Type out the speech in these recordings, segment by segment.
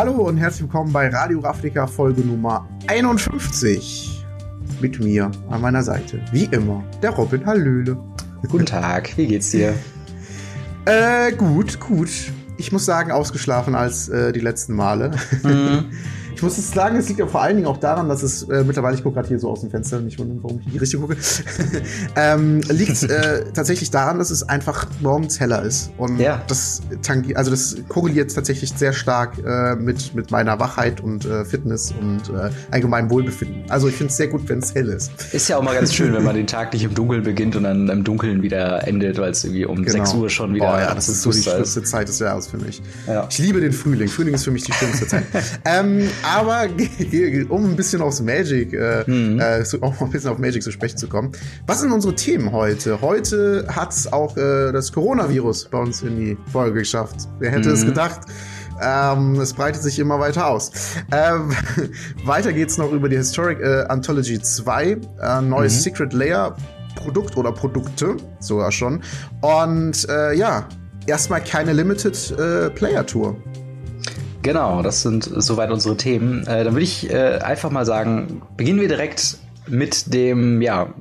Hallo und herzlich willkommen bei Radio Ravnica Folge Nummer 51. Mit mir an meiner Seite, wie immer, der Robin Hallöle. Guten Tag, wie geht's dir? Äh, gut, gut. Ich muss sagen, ausgeschlafen als äh, die letzten Male. Mhm. Ich muss jetzt sagen, es liegt ja vor allen Dingen auch daran, dass es äh, mittlerweile, ich gucke gerade hier so aus dem Fenster, nicht wundern, warum ich in die Richtung gucke, ähm, liegt äh, tatsächlich daran, dass es einfach morgens heller ist. Und ja. das also das korreliert tatsächlich sehr stark äh, mit, mit meiner Wachheit und äh, Fitness und äh, allgemeinem Wohlbefinden. Also ich finde es sehr gut, wenn es hell ist. Ist ja auch mal ganz schön, wenn man den Tag nicht im Dunkeln beginnt und dann im Dunkeln wieder endet, weil es irgendwie um genau. 6 Uhr schon wieder. Oh ja, das ist so die schlimmste Zeit des Jahres für mich. Ja. Ich liebe den Frühling. Frühling ist für mich die schönste Zeit. ähm, aber um ein bisschen aufs Magic, äh, mhm. äh, auch ein bisschen auf Magic zu sprechen zu kommen. Was sind unsere Themen heute? Heute hat es auch äh, das Coronavirus bei uns in die Folge geschafft. Wer hätte mhm. es gedacht? Ähm, es breitet sich immer weiter aus. Ähm, weiter geht's noch über die Historic äh, Anthology 2, äh, neues mhm. Secret Layer Produkt oder Produkte, sogar schon. Und äh, ja, erstmal keine Limited äh, Player Tour. Genau, das sind soweit unsere Themen. Äh, dann würde ich äh, einfach mal sagen, beginnen wir direkt mit dem, ja,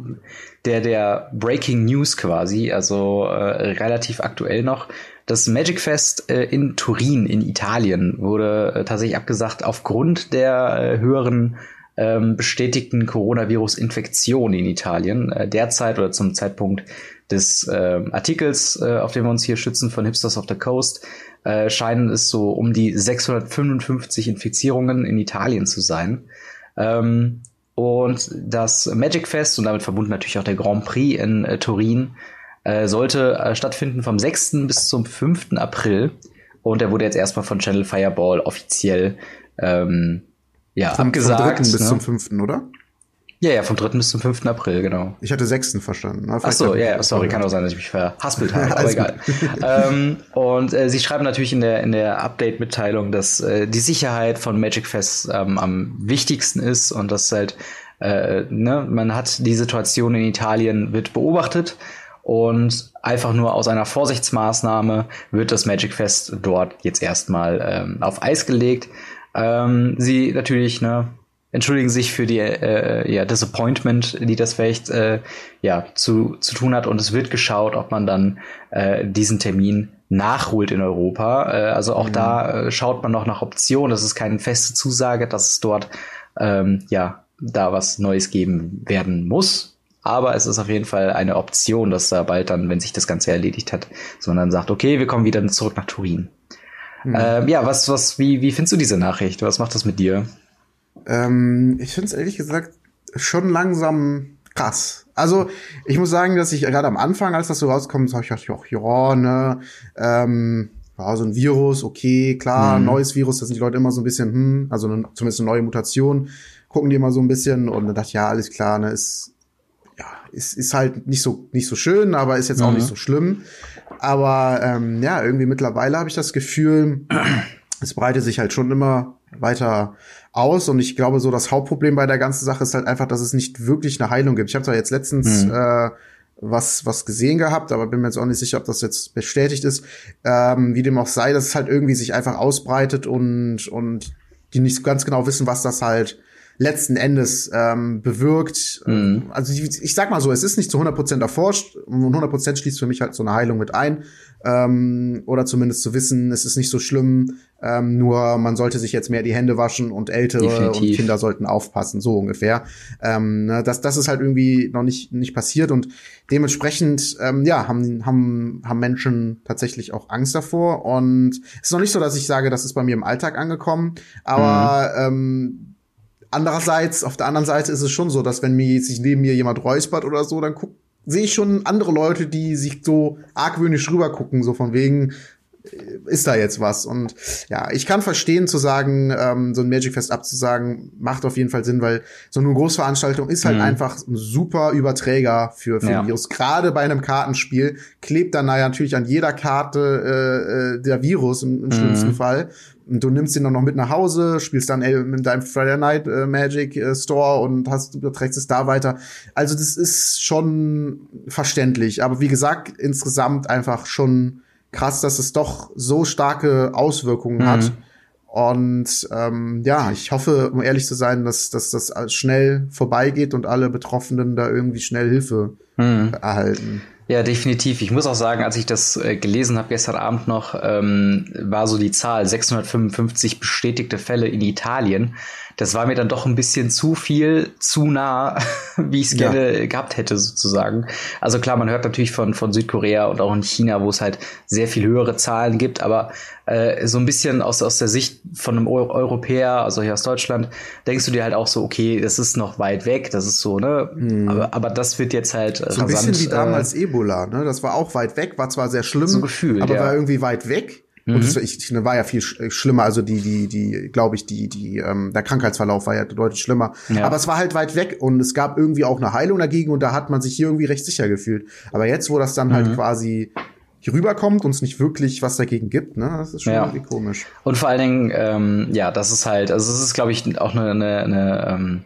der, der Breaking News quasi, also äh, relativ aktuell noch. Das Magic Fest äh, in Turin in Italien wurde äh, tatsächlich abgesagt aufgrund der äh, höheren ähm, bestätigten Coronavirus-Infektion in Italien. Äh, derzeit oder zum Zeitpunkt des äh, Artikels, äh, auf dem wir uns hier schützen von Hipsters of the Coast, äh, scheinen es so um die 655 Infizierungen in Italien zu sein. Ähm, und das Magic Fest und damit verbunden natürlich auch der Grand Prix in äh, Turin äh, sollte äh, stattfinden vom 6. bis zum 5. April. Und er wurde jetzt erstmal von Channel Fireball offiziell ähm, ja, vom, abgesagt. Vom 3. bis ne? zum 5. oder? Ja, ja, vom 3. bis zum 5. April, genau. Ich hatte 6. verstanden. Ach so, ja, ja, sorry, kann auch sein, dass ich mich verhaspelt habe, aber egal. ähm, und äh, sie schreiben natürlich in der, in der Update-Mitteilung, dass äh, die Sicherheit von Magic Fest ähm, am wichtigsten ist und dass halt, äh, ne, man hat die Situation in Italien wird beobachtet und einfach nur aus einer Vorsichtsmaßnahme wird das Magic Fest dort jetzt erstmal ähm, auf Eis gelegt. Ähm, sie natürlich, ne, entschuldigen sich für die äh, ja, Disappointment, die das vielleicht äh, ja, zu, zu tun hat. Und es wird geschaut, ob man dann äh, diesen Termin nachholt in Europa. Äh, also auch mhm. da äh, schaut man noch nach Optionen. Das ist keine feste Zusage, dass es dort ähm, ja da was Neues geben werden muss. Aber es ist auf jeden Fall eine Option, dass da bald dann, wenn sich das Ganze erledigt hat, sondern sagt, okay, wir kommen wieder zurück nach Turin. Mhm. Ähm, ja, was, was, wie, wie findest du diese Nachricht? Was macht das mit dir? Ähm, ich finde es ehrlich gesagt schon langsam krass. Also ich muss sagen, dass ich gerade am Anfang, als das so rauskommt, habe ich gedacht, ja, ne, ähm, ja, so ein Virus, okay, klar, mhm. neues Virus, da sind die Leute immer so ein bisschen, hm, also eine, zumindest eine neue Mutation, gucken die immer so ein bisschen und dann dachte ich, ja, alles klar, ne, ist, ja, ist, ist halt nicht so, nicht so schön, aber ist jetzt mhm. auch nicht so schlimm. Aber ähm, ja, irgendwie mittlerweile habe ich das Gefühl, es breitet sich halt schon immer weiter aus. Und ich glaube, so das Hauptproblem bei der ganzen Sache ist halt einfach, dass es nicht wirklich eine Heilung gibt. Ich habe zwar jetzt letztens mhm. äh, was, was gesehen gehabt, aber bin mir jetzt auch nicht sicher, ob das jetzt bestätigt ist. Ähm, wie dem auch sei, dass es halt irgendwie sich einfach ausbreitet und, und die nicht ganz genau wissen, was das halt letzten Endes ähm, bewirkt. Mhm. Also ich, ich, sag mal so, es ist nicht zu 100% erforscht und 100% schließt für mich halt so eine Heilung mit ein. Ähm, oder zumindest zu wissen, es ist nicht so schlimm, ähm, nur man sollte sich jetzt mehr die Hände waschen und Ältere Definitiv. und Kinder sollten aufpassen, so ungefähr. Ähm, ne, das, das ist halt irgendwie noch nicht, nicht passiert und dementsprechend, ähm, ja, haben, haben, haben Menschen tatsächlich auch Angst davor und es ist noch nicht so, dass ich sage, das ist bei mir im Alltag angekommen, aber mhm. ähm, Andererseits, auf der anderen Seite ist es schon so, dass wenn mir sich neben mir jemand räuspert oder so, dann guck, sehe ich schon andere Leute, die sich so argwöhnisch rüber gucken, so von wegen, ist da jetzt was? Und ja, ich kann verstehen zu sagen, ähm, so ein Magic Fest abzusagen, macht auf jeden Fall Sinn, weil so eine Großveranstaltung ist halt mhm. einfach ein super Überträger für, für ja. Virus. Gerade bei einem Kartenspiel klebt dann natürlich an jeder Karte äh, äh der Virus im, im mhm. schlimmsten Fall. Und du nimmst ihn dann noch mit nach Hause, spielst dann in deinem Friday Night äh, Magic äh, Store und hast überträgst es da weiter. Also das ist schon verständlich, aber wie gesagt, insgesamt einfach schon krass, dass es doch so starke Auswirkungen mhm. hat. Und ähm, ja, ich hoffe, um ehrlich zu sein, dass, dass das schnell vorbeigeht und alle Betroffenen da irgendwie schnell Hilfe hm. erhalten. Ja, definitiv. Ich muss auch sagen, als ich das äh, gelesen habe gestern Abend noch, ähm, war so die Zahl 655 bestätigte Fälle in Italien das war mir dann doch ein bisschen zu viel, zu nah, wie ich es ja. gerne gehabt hätte, sozusagen. Also klar, man hört natürlich von, von Südkorea und auch in China, wo es halt sehr viel höhere Zahlen gibt, aber äh, so ein bisschen aus, aus der Sicht von einem Eu Europäer, also hier aus Deutschland, denkst du dir halt auch so, okay, das ist noch weit weg, das ist so, ne? Hm. Aber, aber das wird jetzt halt so ein rasant, bisschen wie damals äh, Ebola, ne? Das war auch weit weg, war zwar sehr schlimm, so Gefühl, aber ja. war irgendwie weit weg. Mhm. Und das, ich, war ja viel äh, schlimmer, also die, die, die, glaube ich, die, die, ähm, der Krankheitsverlauf war ja deutlich schlimmer. Ja. Aber es war halt weit weg und es gab irgendwie auch eine Heilung dagegen und da hat man sich hier irgendwie recht sicher gefühlt. Aber jetzt, wo das dann halt mhm. halt quasi hier rüberkommt und es nicht wirklich was dagegen gibt, ne? Das ist schon ja. irgendwie komisch. Und vor allen Dingen, ähm, ja, das ist halt, also es ist, glaube ich, auch eine, eine, eine ähm,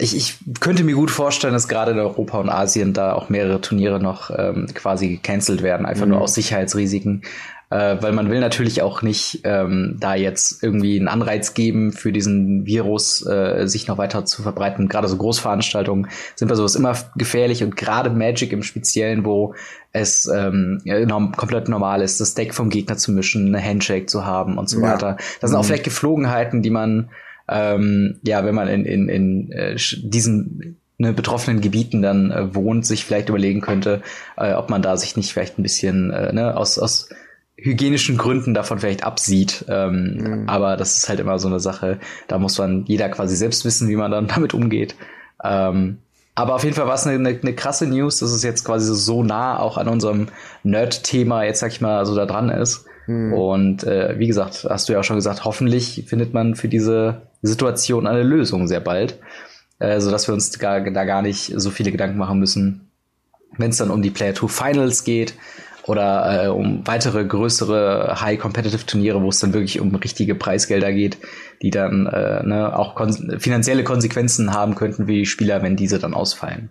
ich, ich könnte mir gut vorstellen, dass gerade in Europa und Asien da auch mehrere Turniere noch ähm, quasi gecancelt werden, einfach mhm. nur aus Sicherheitsrisiken äh, weil man will natürlich auch nicht ähm, da jetzt irgendwie einen Anreiz geben für diesen Virus, äh, sich noch weiter zu verbreiten. Gerade so Großveranstaltungen sind bei sowas immer gefährlich und gerade Magic im Speziellen, wo es ähm, norm komplett normal ist, das Deck vom Gegner zu mischen, eine Handshake zu haben und so ja. weiter. Das sind mhm. auch vielleicht Geflogenheiten, die man ähm, ja, wenn man in, in, in äh, diesen ne, betroffenen Gebieten dann äh, wohnt, sich vielleicht überlegen könnte, äh, ob man da sich nicht vielleicht ein bisschen äh, ne, aus, aus hygienischen Gründen davon vielleicht absieht. Ähm, mhm. Aber das ist halt immer so eine Sache. Da muss man jeder quasi selbst wissen, wie man dann damit umgeht. Ähm, aber auf jeden Fall war es eine, eine, eine, krasse News, dass es jetzt quasi so nah auch an unserem Nerd-Thema jetzt sag ich mal so da dran ist. Mhm. Und äh, wie gesagt, hast du ja auch schon gesagt, hoffentlich findet man für diese Situation eine Lösung sehr bald, äh, so dass wir uns gar, da gar nicht so viele Gedanken machen müssen, wenn es dann um die Player 2 Finals geht oder äh, um weitere größere High-Competitive-Turniere, wo es dann wirklich um richtige Preisgelder geht, die dann äh, ne, auch kon finanzielle Konsequenzen haben könnten für die Spieler, wenn diese dann ausfallen.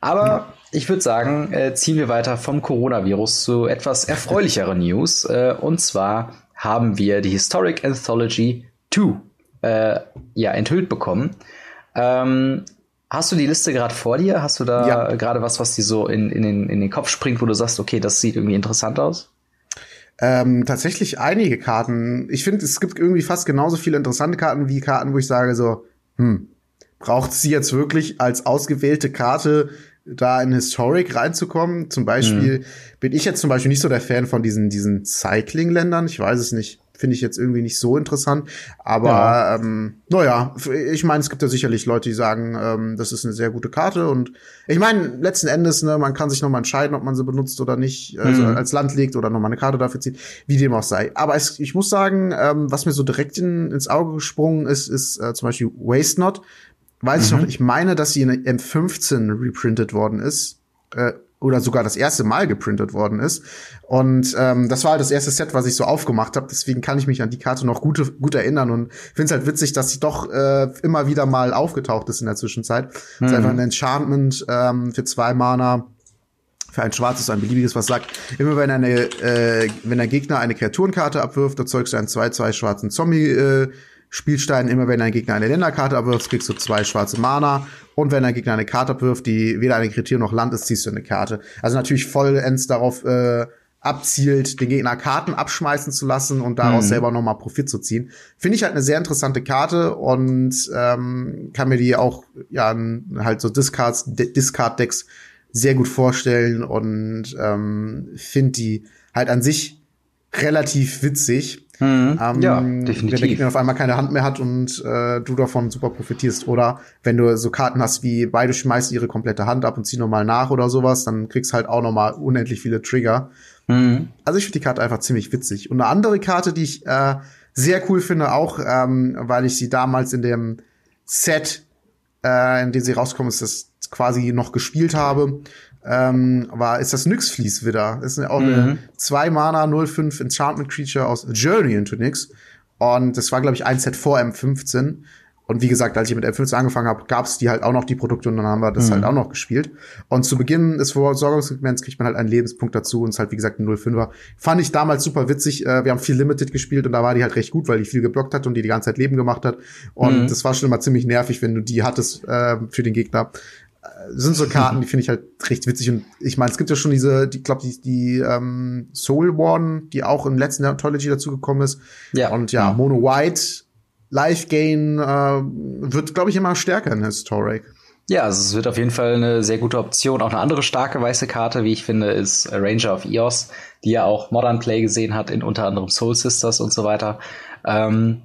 Aber ja. ich würde sagen, äh, ziehen wir weiter vom Coronavirus zu etwas erfreulicheren News. Äh, und zwar haben wir die Historic Anthology 2 äh, ja, enthüllt bekommen. Ähm, Hast du die Liste gerade vor dir? Hast du da ja. gerade was, was dir so in, in, den, in den Kopf springt, wo du sagst, okay, das sieht irgendwie interessant aus? Ähm, tatsächlich einige Karten. Ich finde, es gibt irgendwie fast genauso viele interessante Karten wie Karten, wo ich sage so, hm, braucht sie jetzt wirklich als ausgewählte Karte da in Historic reinzukommen? Zum Beispiel hm. bin ich jetzt zum Beispiel nicht so der Fan von diesen, diesen Cycling-Ländern. Ich weiß es nicht finde ich jetzt irgendwie nicht so interessant. Aber ja. ähm, naja, ich meine, es gibt ja sicherlich Leute, die sagen, ähm, das ist eine sehr gute Karte. Und ich meine, letzten Endes, ne, man kann sich noch mal entscheiden, ob man sie benutzt oder nicht, also mhm. als Land legt oder noch mal eine Karte dafür zieht, wie dem auch sei. Aber es, ich muss sagen, ähm, was mir so direkt in, ins Auge gesprungen ist, ist äh, zum Beispiel Waste Not. Weiß mhm. ich noch, ich meine, dass sie in M15 reprintet worden ist. Äh, oder sogar das erste Mal geprintet worden ist. Und ähm, das war halt das erste Set, was ich so aufgemacht habe. Deswegen kann ich mich an die Karte noch gut, gut erinnern und finde es halt witzig, dass sie doch äh, immer wieder mal aufgetaucht ist in der Zwischenzeit. Mhm. Das ist einfach ein Enchantment ähm, für zwei Mana für ein schwarzes, ein beliebiges, was sagt, immer wenn eine, äh, wenn der Gegner eine Kreaturenkarte abwirft, erzeugst du einen 2-2 schwarzen Zombie äh, Spielstein, immer wenn ein Gegner eine Länderkarte abwirft, kriegst du zwei schwarze Mana. Und wenn ein Gegner eine Karte abwirft, die weder eine Kreatur noch Land ist, ziehst du eine Karte. Also natürlich vollends darauf äh, abzielt, den Gegner Karten abschmeißen zu lassen und daraus mhm. selber nochmal Profit zu ziehen. Finde ich halt eine sehr interessante Karte und ähm, kann mir die auch ja halt so Discards, Discard-Decks sehr gut vorstellen und ähm, finde die halt an sich relativ witzig. Mhm. Ähm, ja, definitiv. Wenn der Gegner auf einmal keine Hand mehr hat und äh, du davon super profitierst. Oder wenn du so Karten hast wie beide schmeißen ihre komplette Hand ab und ziehen nochmal nach oder sowas, dann kriegst halt auch nochmal unendlich viele Trigger. Mhm. Also ich finde die Karte einfach ziemlich witzig. Und eine andere Karte, die ich äh, sehr cool finde, auch ähm, weil ich sie damals in dem Set, äh, in dem sie rauskommen, ist das quasi noch gespielt habe, ähm, war, ist das Nyx wieder. Ist auch mhm. eine 2 Mana 05 Enchantment Creature aus Journey into Nyx. Und das war, glaube ich, ein Set vor M15. Und wie gesagt, als ich mit M15 angefangen habe, gab es die halt auch noch, die Produkte, und dann haben wir das mhm. halt auch noch gespielt. Und zu Beginn des Versorgungssegments kriegt man halt einen Lebenspunkt dazu und es ist halt, wie gesagt, ein 05er. Fand ich damals super witzig. Äh, wir haben viel Limited gespielt und da war die halt recht gut, weil die viel geblockt hat und die die ganze Zeit Leben gemacht hat. Und mhm. das war schon immer ziemlich nervig, wenn du die hattest äh, für den Gegner sind so Karten, die finde ich halt recht witzig. Und ich meine, es gibt ja schon diese, die glaube die, die ähm, Soul Warden, die auch im letzten Anthology dazugekommen ist. Ja. Und ja, Mono White Life Gain äh, wird, glaube ich, immer stärker in Historic. Ja, also es wird auf jeden Fall eine sehr gute Option. Auch eine andere starke weiße Karte, wie ich finde, ist Ranger of Eos, die ja auch Modern Play gesehen hat in unter anderem Soul Sisters und so weiter. Ähm,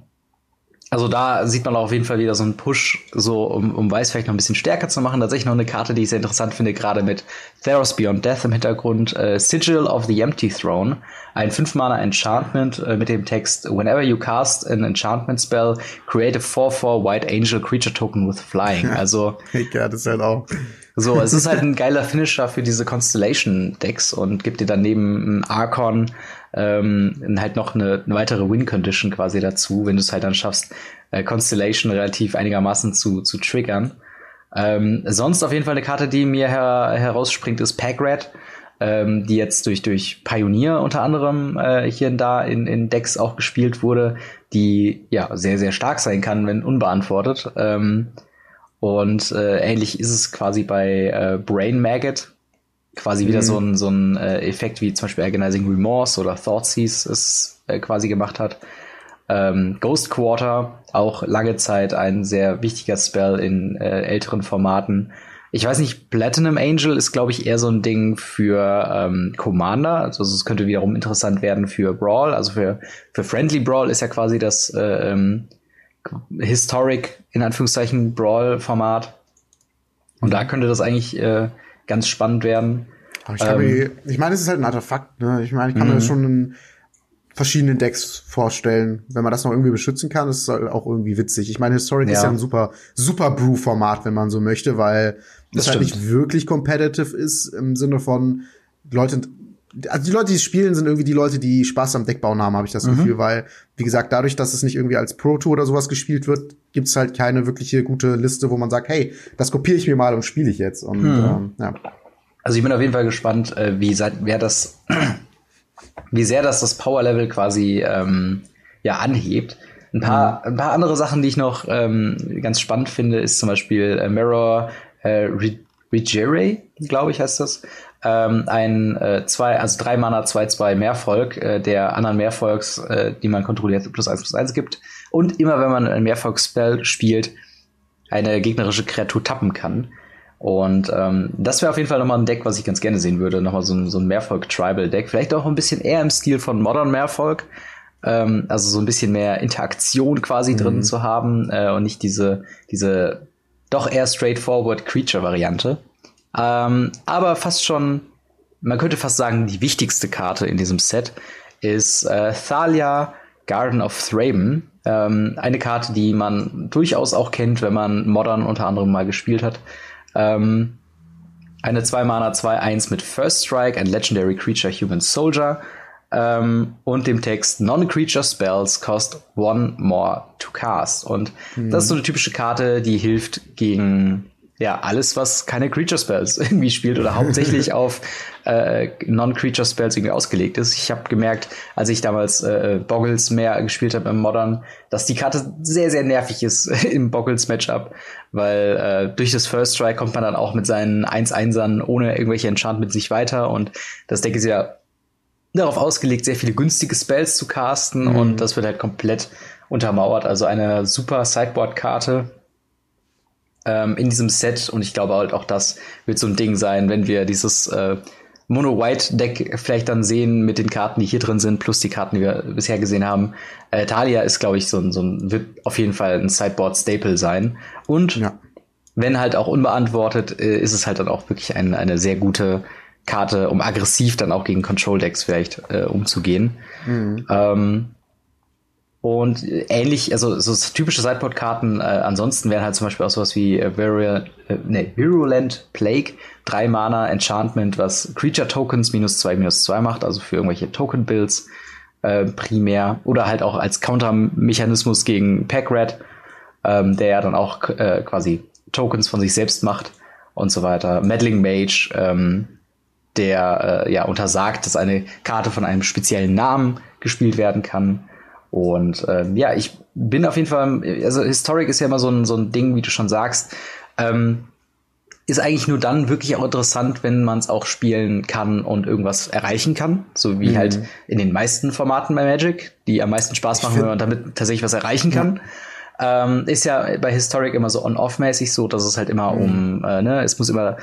also da sieht man auf jeden Fall wieder so einen Push, so um, um Weiß vielleicht noch ein bisschen stärker zu machen. Tatsächlich noch eine Karte, die ich sehr interessant finde, gerade mit Theros Beyond Death im Hintergrund. Äh, Sigil of the Empty Throne, ein 5-Mana Enchantment äh, mit dem Text Whenever you cast an Enchantment Spell, create a 4-4 White Angel Creature Token with Flying. Also ja, das ist halt auch. So, es ist halt ein geiler Finisher für diese Constellation-Decks und gibt dir daneben ein Archon ähm, halt noch eine, eine weitere Win-Condition quasi dazu, wenn du es halt dann schaffst, äh, Constellation relativ einigermaßen zu, zu triggern. Ähm, sonst auf jeden Fall eine Karte, die mir her herausspringt, ist Pagrat, ähm, die jetzt durch, durch Pioneer unter anderem äh, hier und da in, in Decks auch gespielt wurde, die ja sehr, sehr stark sein kann, wenn unbeantwortet. Ähm, und äh, ähnlich ist es quasi bei äh, Brain Maggot, quasi mhm. wieder so ein, so ein äh, Effekt wie zum Beispiel Agonizing Remorse oder Thoughtseize es äh, quasi gemacht hat. Ähm, Ghost Quarter, auch lange Zeit ein sehr wichtiger Spell in äh, älteren Formaten. Ich weiß nicht, Platinum Angel ist, glaube ich, eher so ein Ding für ähm, Commander. Also es könnte wiederum interessant werden für Brawl. Also für, für Friendly Brawl ist ja quasi das äh, ähm, Historic, in Anführungszeichen, Brawl-Format. Und da könnte das eigentlich äh, ganz spannend werden. Ich, ähm, ich meine, es ist halt ein Artefakt. Ne? Ich meine, ich kann mir das mhm. schon in verschiedenen Decks vorstellen. Wenn man das noch irgendwie beschützen kann, ist es halt auch irgendwie witzig. Ich meine, Historic ja. ist ja ein super, super Brew-Format, wenn man so möchte, weil das, halt nicht wirklich competitive ist im Sinne von Leute, also die Leute, die spielen, sind irgendwie die Leute, die Spaß am Deckbauen haben, habe ich das mhm. Gefühl, weil, wie gesagt, dadurch, dass es nicht irgendwie als Pro Tour oder sowas gespielt wird, gibt's halt keine wirkliche gute Liste, wo man sagt, hey, das kopiere ich mir mal und spiele ich jetzt. Und mhm. ähm, ja. Also ich bin auf jeden Fall gespannt, äh, wie seit, wer das, wie sehr das das Power Level quasi ähm, ja anhebt. Ein paar, mhm. ein paar andere Sachen, die ich noch ähm, ganz spannend finde, ist zum Beispiel äh, Mirror äh, Regere, glaube ich, heißt das. Ähm, ein äh, zwei, also drei Mana, zwei, zwei Mehrvolk, äh, der anderen Mehrvolks, äh, die man kontrolliert, plus eins plus eins gibt. Und immer wenn man ein Mehrvolk-Spell spielt, eine gegnerische Kreatur tappen kann. Und ähm, das wäre auf jeden Fall nochmal ein Deck, was ich ganz gerne sehen würde. Nochmal so ein, so ein Mehrvolk-Tribal-Deck. Vielleicht auch ein bisschen eher im Stil von Modern Mehrvolk. Ähm, also so ein bisschen mehr Interaktion quasi mhm. drin zu haben äh, und nicht diese, diese doch eher straightforward Creature-Variante. Ähm, aber fast schon, man könnte fast sagen, die wichtigste Karte in diesem Set ist äh, Thalia Garden of Thraben. Ähm, eine Karte, die man durchaus auch kennt, wenn man Modern unter anderem mal gespielt hat. Ähm, eine 2 Mana 2-1 mit First Strike, ein Legendary Creature Human Soldier ähm, und dem Text Non-Creature Spells cost one more to cast. Und mhm. das ist so eine typische Karte, die hilft gegen ja, alles, was keine Creature Spells irgendwie spielt oder hauptsächlich auf äh, Non-Creature Spells irgendwie ausgelegt ist. Ich habe gemerkt, als ich damals äh, Boggles mehr gespielt habe im Modern, dass die Karte sehr, sehr nervig ist im Boggles-Matchup, weil äh, durch das First Strike kommt man dann auch mit seinen 1-1ern ohne irgendwelche Enchantment sich weiter und das Deck ist ja darauf ausgelegt, sehr viele günstige Spells zu casten mhm. und das wird halt komplett untermauert. Also eine super Sideboard-Karte, ähm, in diesem Set. Und ich glaube halt auch das wird so ein Ding sein, wenn wir dieses äh, Mono-White-Deck vielleicht dann sehen mit den Karten, die hier drin sind, plus die Karten, die wir bisher gesehen haben. Äh, Talia ist, glaube ich, so ein, so ein, wird auf jeden Fall ein Sideboard-Staple sein. Und ja. wenn halt auch unbeantwortet, äh, ist es halt dann auch wirklich ein, eine sehr gute Karte, um aggressiv dann auch gegen Control-Decks vielleicht äh, umzugehen. Mhm. Ähm, und ähnlich, also so typische Sideboard-Karten, äh, ansonsten wären halt zum Beispiel auch sowas wie äh, Virulent, äh, nee, Virulent Plague, drei Mana Enchantment, was Creature Tokens minus zwei minus zwei macht, also für irgendwelche Token-Builds äh, primär. Oder halt auch als Counter-Mechanismus gegen Pack Red. ähm, der ja dann auch äh, quasi Tokens von sich selbst macht und so weiter. Meddling Mage, ähm, der äh, ja untersagt, dass eine Karte von einem speziellen Namen gespielt werden kann. Und ähm, ja, ich bin auf jeden Fall, also Historic ist ja immer so ein, so ein Ding, wie du schon sagst. Ähm, ist eigentlich nur dann wirklich auch interessant, wenn man es auch spielen kann und irgendwas erreichen kann. So wie mhm. halt in den meisten Formaten bei Magic, die am meisten Spaß machen, wenn man damit tatsächlich was erreichen kann. Ja. Ähm, ist ja bei Historic immer so on-off-mäßig so, dass es halt immer mhm. um, äh, ne, es muss immer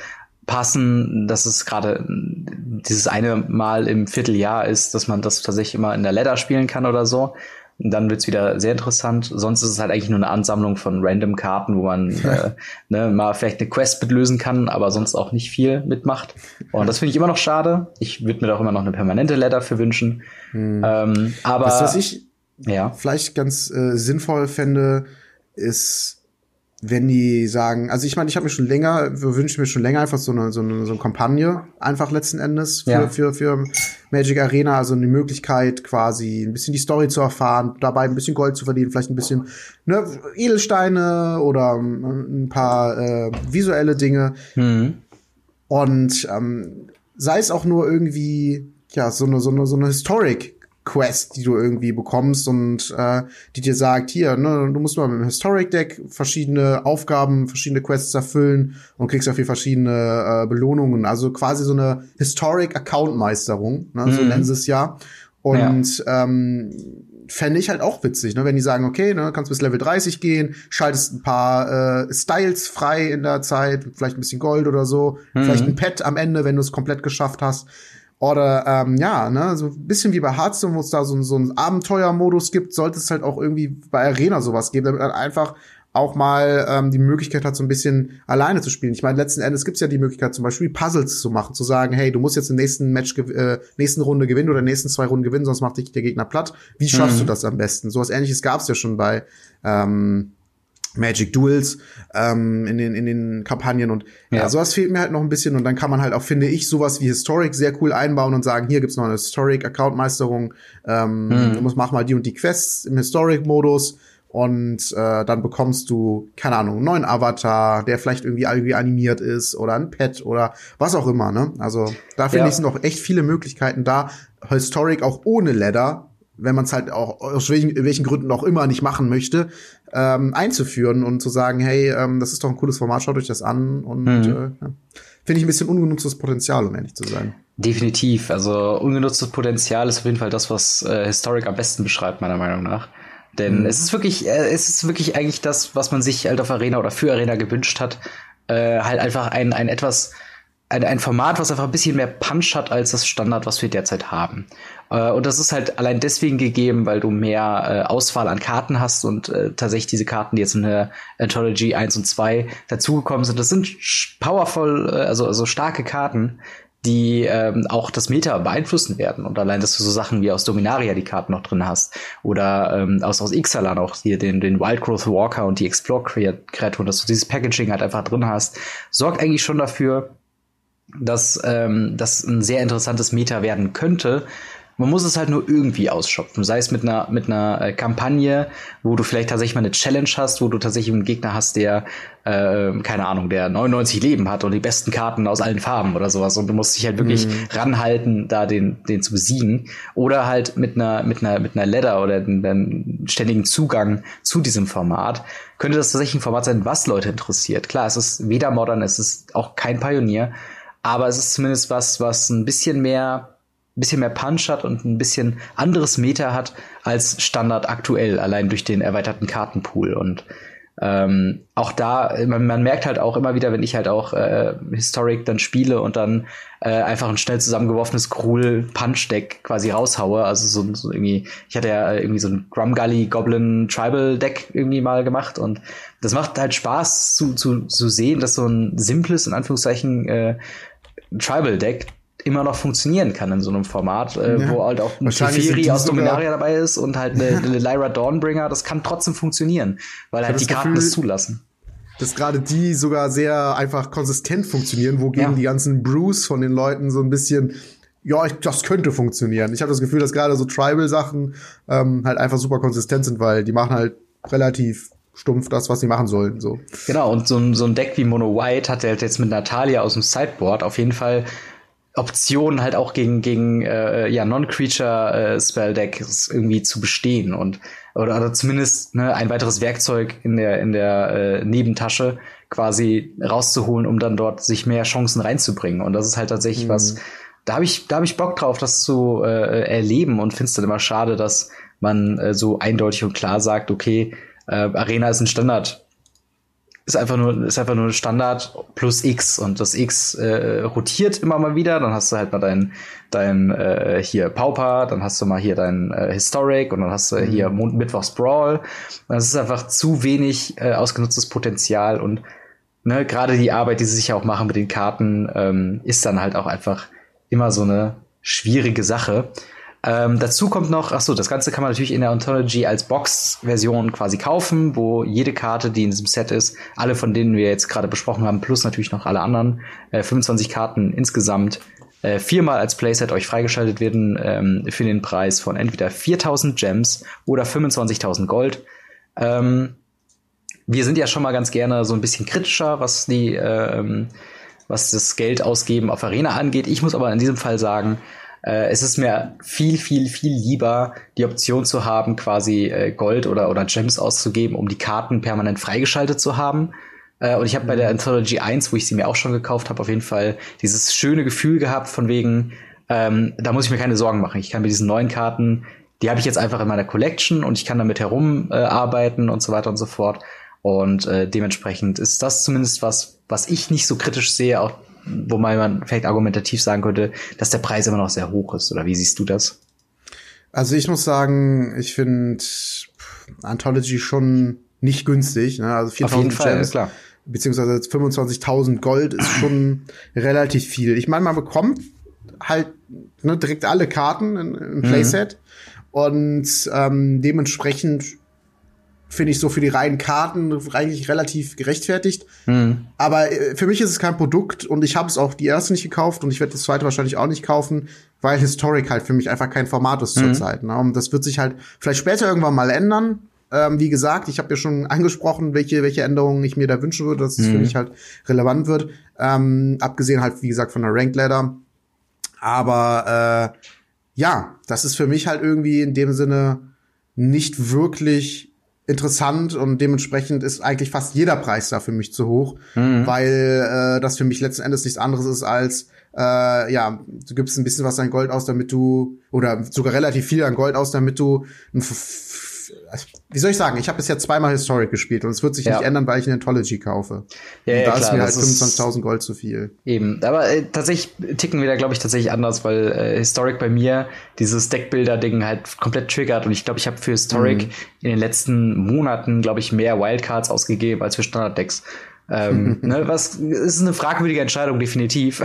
passen, dass es gerade dieses eine Mal im Vierteljahr ist, dass man das tatsächlich immer in der Ladder spielen kann oder so. Und dann wird's wieder sehr interessant. Sonst ist es halt eigentlich nur eine Ansammlung von random Karten, wo man äh, ne, mal vielleicht eine Quest mitlösen kann, aber sonst auch nicht viel mitmacht. Und das finde ich immer noch schade. Ich würde mir doch immer noch eine permanente Ladder für wünschen. Hm. Ähm, aber was, was ich ja. vielleicht ganz äh, sinnvoll fände, ist wenn die sagen, also ich meine, ich habe mir schon länger, wir wünschen mir schon länger einfach so eine, so eine, so eine Kampagne, einfach letzten Endes für, ja. für, für Magic Arena, also eine Möglichkeit quasi ein bisschen die Story zu erfahren, dabei ein bisschen Gold zu verdienen, vielleicht ein bisschen ne, Edelsteine oder ein paar äh, visuelle Dinge. Mhm. Und ähm, sei es auch nur irgendwie ja so eine so eine so eine Historic Quest, die du irgendwie bekommst und äh, die dir sagt, hier, ne, du musst mal mit dem Historic Deck verschiedene Aufgaben, verschiedene Quests erfüllen und kriegst dafür verschiedene äh, Belohnungen. Also quasi so eine Historic Account Meisterung, ne, mhm. so nennen sie es ja. Und ja. ähm, fände ich halt auch witzig, ne? wenn die sagen, okay, ne, kannst bis Level 30 gehen, schaltest ein paar äh, Styles frei in der Zeit, vielleicht ein bisschen Gold oder so, mhm. vielleicht ein Pet am Ende, wenn du es komplett geschafft hast. Oder ähm, ja, ne, so ein bisschen wie bei Hearthstone, wo es da so, so einen Abenteuermodus gibt, sollte es halt auch irgendwie bei Arena sowas geben, damit man einfach auch mal ähm, die Möglichkeit hat, so ein bisschen alleine zu spielen. Ich meine, letzten Endes gibt's ja die Möglichkeit, zum Beispiel Puzzles zu machen, zu sagen, hey, du musst jetzt im nächsten Match, äh, nächsten Runde gewinnen oder nächsten zwei Runden gewinnen, sonst macht dich der Gegner platt. Wie schaffst mhm. du das am besten? Sowas ähnliches gab's ja schon bei ähm, Magic Duels ähm, in, den, in den Kampagnen und ja. ja, sowas fehlt mir halt noch ein bisschen und dann kann man halt auch, finde ich, sowas wie Historic sehr cool einbauen und sagen, hier gibt's noch eine Historic-Account-Meisterung, ähm, mhm. du musst mach mal die und die Quests im Historic-Modus und äh, dann bekommst du, keine Ahnung, einen neuen Avatar, der vielleicht irgendwie, irgendwie animiert ist oder ein Pet oder was auch immer, ne? Also da finde ja. ich, sind noch echt viele Möglichkeiten da, Historic auch ohne Ladder wenn man es halt auch aus welchen, welchen Gründen auch immer nicht machen möchte, ähm, einzuführen und zu sagen, hey, ähm, das ist doch ein cooles Format, schaut euch das an und mhm. äh, ja. finde ich ein bisschen ungenutztes Potenzial, um ehrlich zu sein. Definitiv. Also ungenutztes Potenzial ist auf jeden Fall das, was äh, Historic am besten beschreibt, meiner Meinung nach. Denn mhm. es ist wirklich, äh, es ist wirklich eigentlich das, was man sich halt auf Arena oder für Arena gewünscht hat. Äh, halt einfach ein, ein etwas ein, ein Format, was einfach ein bisschen mehr Punch hat als das Standard, was wir derzeit haben. Äh, und das ist halt allein deswegen gegeben, weil du mehr äh, Auswahl an Karten hast und äh, tatsächlich diese Karten, die jetzt in der Anthology 1 und 2 dazugekommen sind, das sind powerful, äh, also, also starke Karten, die ähm, auch das Meta beeinflussen werden. Und allein, dass du so Sachen wie aus Dominaria die Karten noch drin hast oder ähm, aus, aus Ixalan auch hier den, den Wild Growth Walker und die Explore-Kreaturen, dass du dieses Packaging halt einfach drin hast, sorgt eigentlich schon dafür, dass ähm, das ein sehr interessantes Meta werden könnte. Man muss es halt nur irgendwie ausschöpfen, sei es mit einer mit einer äh, Kampagne, wo du vielleicht tatsächlich mal eine Challenge hast, wo du tatsächlich einen Gegner hast, der äh, keine Ahnung, der 99 Leben hat und die besten Karten aus allen Farben oder sowas und du musst dich halt wirklich mhm. ranhalten, da den den zu besiegen oder halt mit einer mit einer mit einer Ladder oder einem ständigen Zugang zu diesem Format könnte das tatsächlich ein Format sein, was Leute interessiert. Klar, es ist weder modern, es ist auch kein Pionier, aber es ist zumindest was, was ein bisschen mehr, ein bisschen mehr Punch hat und ein bisschen anderes Meta hat als Standard aktuell, allein durch den erweiterten Kartenpool. Und ähm, auch da, man, man, merkt halt auch immer wieder, wenn ich halt auch äh, Historic dann spiele und dann äh, einfach ein schnell zusammengeworfenes Gruul Punch Deck quasi raushaue. Also so, so irgendwie, ich hatte ja irgendwie so ein Grumgully Goblin Tribal Deck irgendwie mal gemacht und das macht halt Spaß zu, zu, zu sehen, dass so ein simples, in Anführungszeichen, äh, Tribal Deck immer noch funktionieren kann in so einem Format, äh, ja. wo halt auch ein Teferi aus Dominaria dabei ist und halt eine, eine Lyra Dawnbringer, das kann trotzdem funktionieren, weil halt die Karten das zulassen. Dass gerade die sogar sehr einfach konsistent funktionieren, wogegen ja. die ganzen Brews von den Leuten so ein bisschen ja, ich, das könnte funktionieren. Ich habe das Gefühl, dass gerade so Tribal-Sachen ähm, halt einfach super konsistent sind, weil die machen halt relativ stumpf das, was sie machen sollen. So. Genau, und so ein, so ein Deck wie Mono White hat halt jetzt mit Natalia aus dem Sideboard auf jeden Fall Optionen halt auch gegen gegen äh, ja Non-Creature äh, Spell Decks irgendwie zu bestehen und oder, oder zumindest ne, ein weiteres Werkzeug in der in der äh, Nebentasche quasi rauszuholen, um dann dort sich mehr Chancen reinzubringen und das ist halt tatsächlich mhm. was da habe ich da habe ich Bock drauf, das zu äh, erleben und finde es dann immer schade, dass man äh, so eindeutig und klar sagt, okay, äh, Arena ist ein Standard ist einfach nur ist einfach nur Standard plus X und das X äh, rotiert immer mal wieder. Dann hast du halt mal dein dein äh, hier Pauper, dann hast du mal hier dein äh, Historic und dann hast du mhm. hier Mond Mittwochs Brawl. Das ist einfach zu wenig äh, ausgenutztes Potenzial und ne, gerade die Arbeit, die sie sich auch machen mit den Karten, ähm, ist dann halt auch einfach immer so eine schwierige Sache. Ähm, dazu kommt noch, ach so, das Ganze kann man natürlich in der Ontology als Box-Version quasi kaufen, wo jede Karte, die in diesem Set ist, alle von denen wir jetzt gerade besprochen haben, plus natürlich noch alle anderen, äh, 25 Karten insgesamt, äh, viermal als Playset euch freigeschaltet werden ähm, für den Preis von entweder 4000 Gems oder 25.000 Gold. Ähm, wir sind ja schon mal ganz gerne so ein bisschen kritischer, was die, äh, was das Geld ausgeben auf Arena angeht. Ich muss aber in diesem Fall sagen, äh, es ist mir viel, viel, viel lieber, die Option zu haben, quasi äh, Gold oder, oder Gems auszugeben, um die Karten permanent freigeschaltet zu haben. Äh, und ich habe bei der Anthology 1, wo ich sie mir auch schon gekauft habe, auf jeden Fall dieses schöne Gefühl gehabt, von wegen, ähm, da muss ich mir keine Sorgen machen. Ich kann mit diesen neuen Karten, die habe ich jetzt einfach in meiner Collection und ich kann damit herumarbeiten äh, und so weiter und so fort. Und äh, dementsprechend ist das zumindest was, was ich nicht so kritisch sehe, auch wobei man vielleicht argumentativ sagen könnte, dass der Preis immer noch sehr hoch ist. Oder wie siehst du das? Also ich muss sagen, ich finde Anthology schon nicht günstig. Ne? Also 4000 Gems, klar. beziehungsweise 25.000 Gold ist schon relativ viel. Ich meine, man bekommt halt ne, direkt alle Karten im Playset mhm. und ähm, dementsprechend finde ich so für die reinen Karten eigentlich relativ gerechtfertigt. Mhm. Aber äh, für mich ist es kein Produkt und ich habe es auch die erste nicht gekauft und ich werde das zweite wahrscheinlich auch nicht kaufen, weil Historic halt für mich einfach kein Format ist mhm. zurzeit. Ne? Und das wird sich halt vielleicht später irgendwann mal ändern. Ähm, wie gesagt, ich habe ja schon angesprochen, welche, welche Änderungen ich mir da wünschen würde, dass es mhm. für mich halt relevant wird. Ähm, abgesehen halt, wie gesagt, von der Ranked Ladder. Aber äh, ja, das ist für mich halt irgendwie in dem Sinne nicht wirklich interessant und dementsprechend ist eigentlich fast jeder Preis da für mich zu hoch, mhm. weil äh, das für mich letzten Endes nichts anderes ist als äh, ja, du gibst ein bisschen was an Gold aus, damit du oder sogar relativ viel an Gold aus, damit du ein also, wie soll ich sagen, ich habe bisher zweimal Historic gespielt und es wird sich ja. nicht ändern, weil ich eine Anthology kaufe. Ja, und ja, da klar, ist mir halt 25.000 Gold zu viel. Eben, aber äh, tatsächlich ticken wir da, glaube ich, tatsächlich anders, weil äh, Historic bei mir dieses Deckbilder-Ding halt komplett triggert und ich glaube, ich habe für Historic mhm. in den letzten Monaten, glaube ich, mehr Wildcards ausgegeben als für Standard-Decks ähm, ne, was ist eine fragwürdige Entscheidung, definitiv.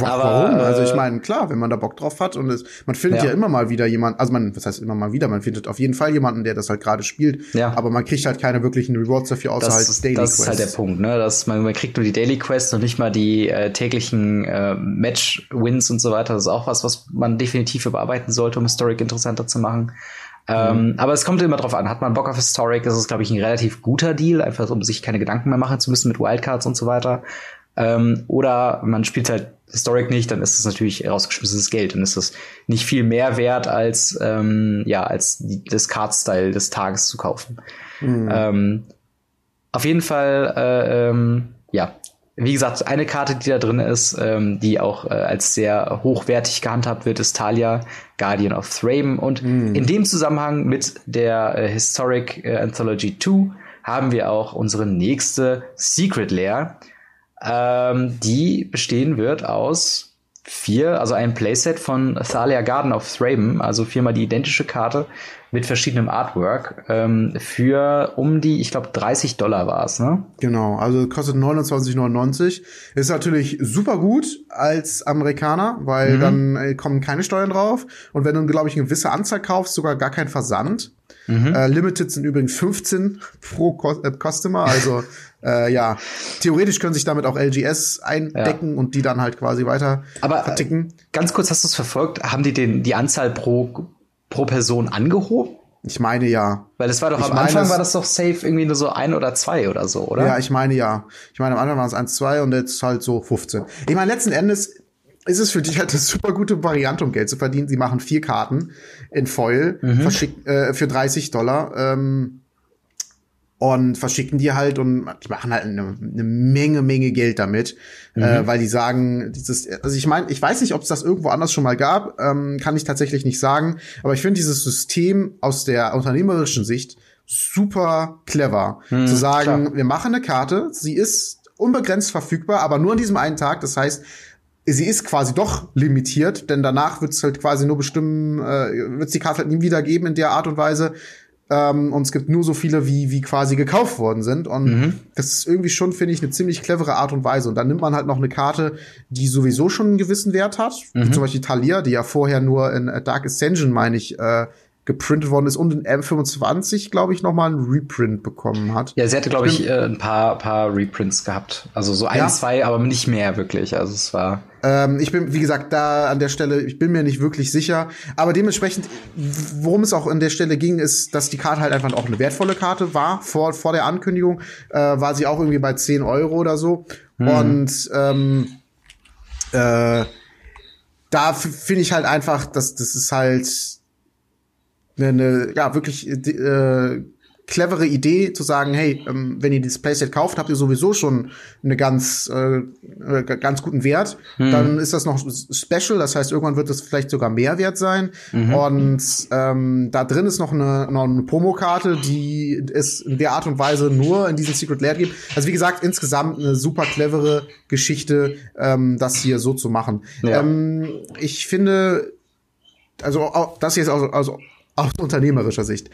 Aber, Warum? also ich äh, meine, klar, wenn man da Bock drauf hat und es, man findet ja. ja immer mal wieder jemand, also man, was heißt immer mal wieder, man findet auf jeden Fall jemanden, der das halt gerade spielt, ja. aber man kriegt halt keine wirklichen Rewards dafür, außer das, halt Daily Quests. Das ist halt der Punkt, ne? Dass man, man kriegt nur die Daily Quests und nicht mal die äh, täglichen äh, Match-Wins und so weiter. Das ist auch was, was man definitiv überarbeiten sollte, um Historic interessanter zu machen. Ähm, mhm. aber es kommt immer drauf an. Hat man Bock auf Historic, ist es, glaube ich, ein relativ guter Deal, einfach um sich keine Gedanken mehr machen zu müssen mit Wildcards und so weiter. Ähm, oder man spielt halt Historic nicht, dann ist es natürlich rausgeschmissenes Geld. Dann ist es nicht viel mehr wert, als, ähm, ja, als die, das Card-Style des Tages zu kaufen. Mhm. Ähm, auf jeden Fall, äh, ähm, ja, wie gesagt, eine Karte, die da drin ist, ähm, die auch äh, als sehr hochwertig gehandhabt wird, ist Talia, Guardian of Thraben. Und mm. in dem Zusammenhang mit der äh, Historic äh, Anthology 2 haben wir auch unsere nächste Secret Lair, ähm, die bestehen wird aus vier, also ein Playset von Thalia Garden of Thraben, also viermal die identische Karte mit verschiedenem Artwork ähm, für um die, ich glaube, 30 Dollar war es, ne? Genau, also kostet 29,99. Ist natürlich super gut als Amerikaner, weil mhm. dann äh, kommen keine Steuern drauf. Und wenn du, glaube ich, eine gewisse Anzahl kaufst, sogar gar kein Versand. Mhm. Äh, Limited sind übrigens 15 pro Co äh, Customer, also äh, ja, theoretisch können sich damit auch LGS eindecken ja. und die dann halt quasi weiter Aber, verticken. Äh, ganz kurz, hast du es verfolgt? Haben die den, die Anzahl pro pro Person angehoben? Ich meine ja. Weil es war doch Ich am meine, Anfang war das doch safe irgendwie nur so ein oder zwei oder so, oder? Ja, ich meine ja. Ich meine, am Anfang waren es 1, 2 und jetzt halt so 15. Ich meine, letzten Endes ist es für dich halt eine super gute Variante, um Geld zu verdienen. Sie machen vier Karten in Foil, verschick, äh, für 30 Dollar. Ähm, und verschicken die halt und die machen halt eine, eine Menge, Menge Geld damit, äh, weil die sagen, dieses, also ich meine, ich weiß nicht, ob es das irgendwo anders schon mal gab, ähm, kann ich tatsächlich nicht sagen, aber ich finde dieses System aus der unternehmerischen Sicht super clever, zu sagen, klar. wir machen eine Karte, sie ist unbegrenzt verfügbar, aber nur an diesem einen Tag, das heißt, sie ist quasi doch limitiert, denn danach wird es halt quasi nur bestimmen, äh, wird es die Karte halt nie wieder geben in der Art und Weise. Ähm, und es gibt nur so viele, wie, wie quasi gekauft worden sind. Und das ist irgendwie schon, finde ich, eine ziemlich clevere Art und Weise. Und dann nimmt man halt noch eine Karte, die sowieso schon einen gewissen Wert hat. Wie zum Beispiel Talia, die ja vorher nur in äh, Dark Ascension, meine ich, äh, geprintet worden ist und in M25, glaube ich, noch mal einen Reprint bekommen hat. Ja, sie hatte, glaube ich, äh, ein paar, paar Reprints gehabt. Also so ein, Ja. zwei, aber nicht mehr wirklich. Also es war. Ähm, ich bin, wie gesagt, da an der Stelle, ich bin mir nicht wirklich sicher. Aber dementsprechend, worum es auch an der Stelle ging, ist, dass die Karte halt einfach auch eine wertvolle Karte war. Vor, vor der Ankündigung äh, war sie auch irgendwie bei 10 Euro oder so. Und ähm, äh, da finde ich halt einfach, dass das ist halt eine, eine ja wirklich äh, clevere Idee zu sagen, hey, ähm, wenn ihr dieses Playset kauft, habt ihr sowieso schon eine ganz äh, äh, ganz guten Wert. Dann ist das noch special, das heißt, irgendwann wird es vielleicht sogar mehr wert sein. Und ähm, da drin ist noch eine, noch eine Promokarte, die es in der Art und Weise nur in diesem Secret Lair gibt. Also wie gesagt, insgesamt eine super clevere Geschichte, ähm, das hier so zu machen. Ja. Ähm, ich finde, also auch, das hier ist also, also aus unternehmerischer Sicht.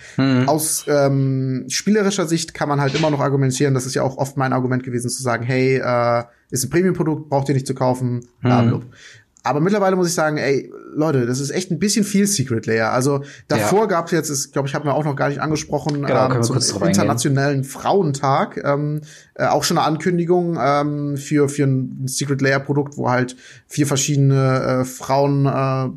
Aus ähm, spielerischer Sicht kann man halt immer noch argumentieren, das ist ja auch oft mein Argument gewesen, zu sagen, hey, äh, ist ein Premium-Produkt, braucht ihr nicht zu kaufen, bla. Aber mittlerweile muss ich sagen, ey, Leute, das ist echt ein bisschen viel Secret Layer. Also davor gab's jetzt, ich glaube, ich habe mir auch noch gar nicht angesprochen, Genau, wir zum eingehen. internationalen Frauentag, ähm, äh, auch schon eine Ankündigung ähm, für, für ein Secret Layer Produkt, wo halt vier verschiedene äh, Frauen äh,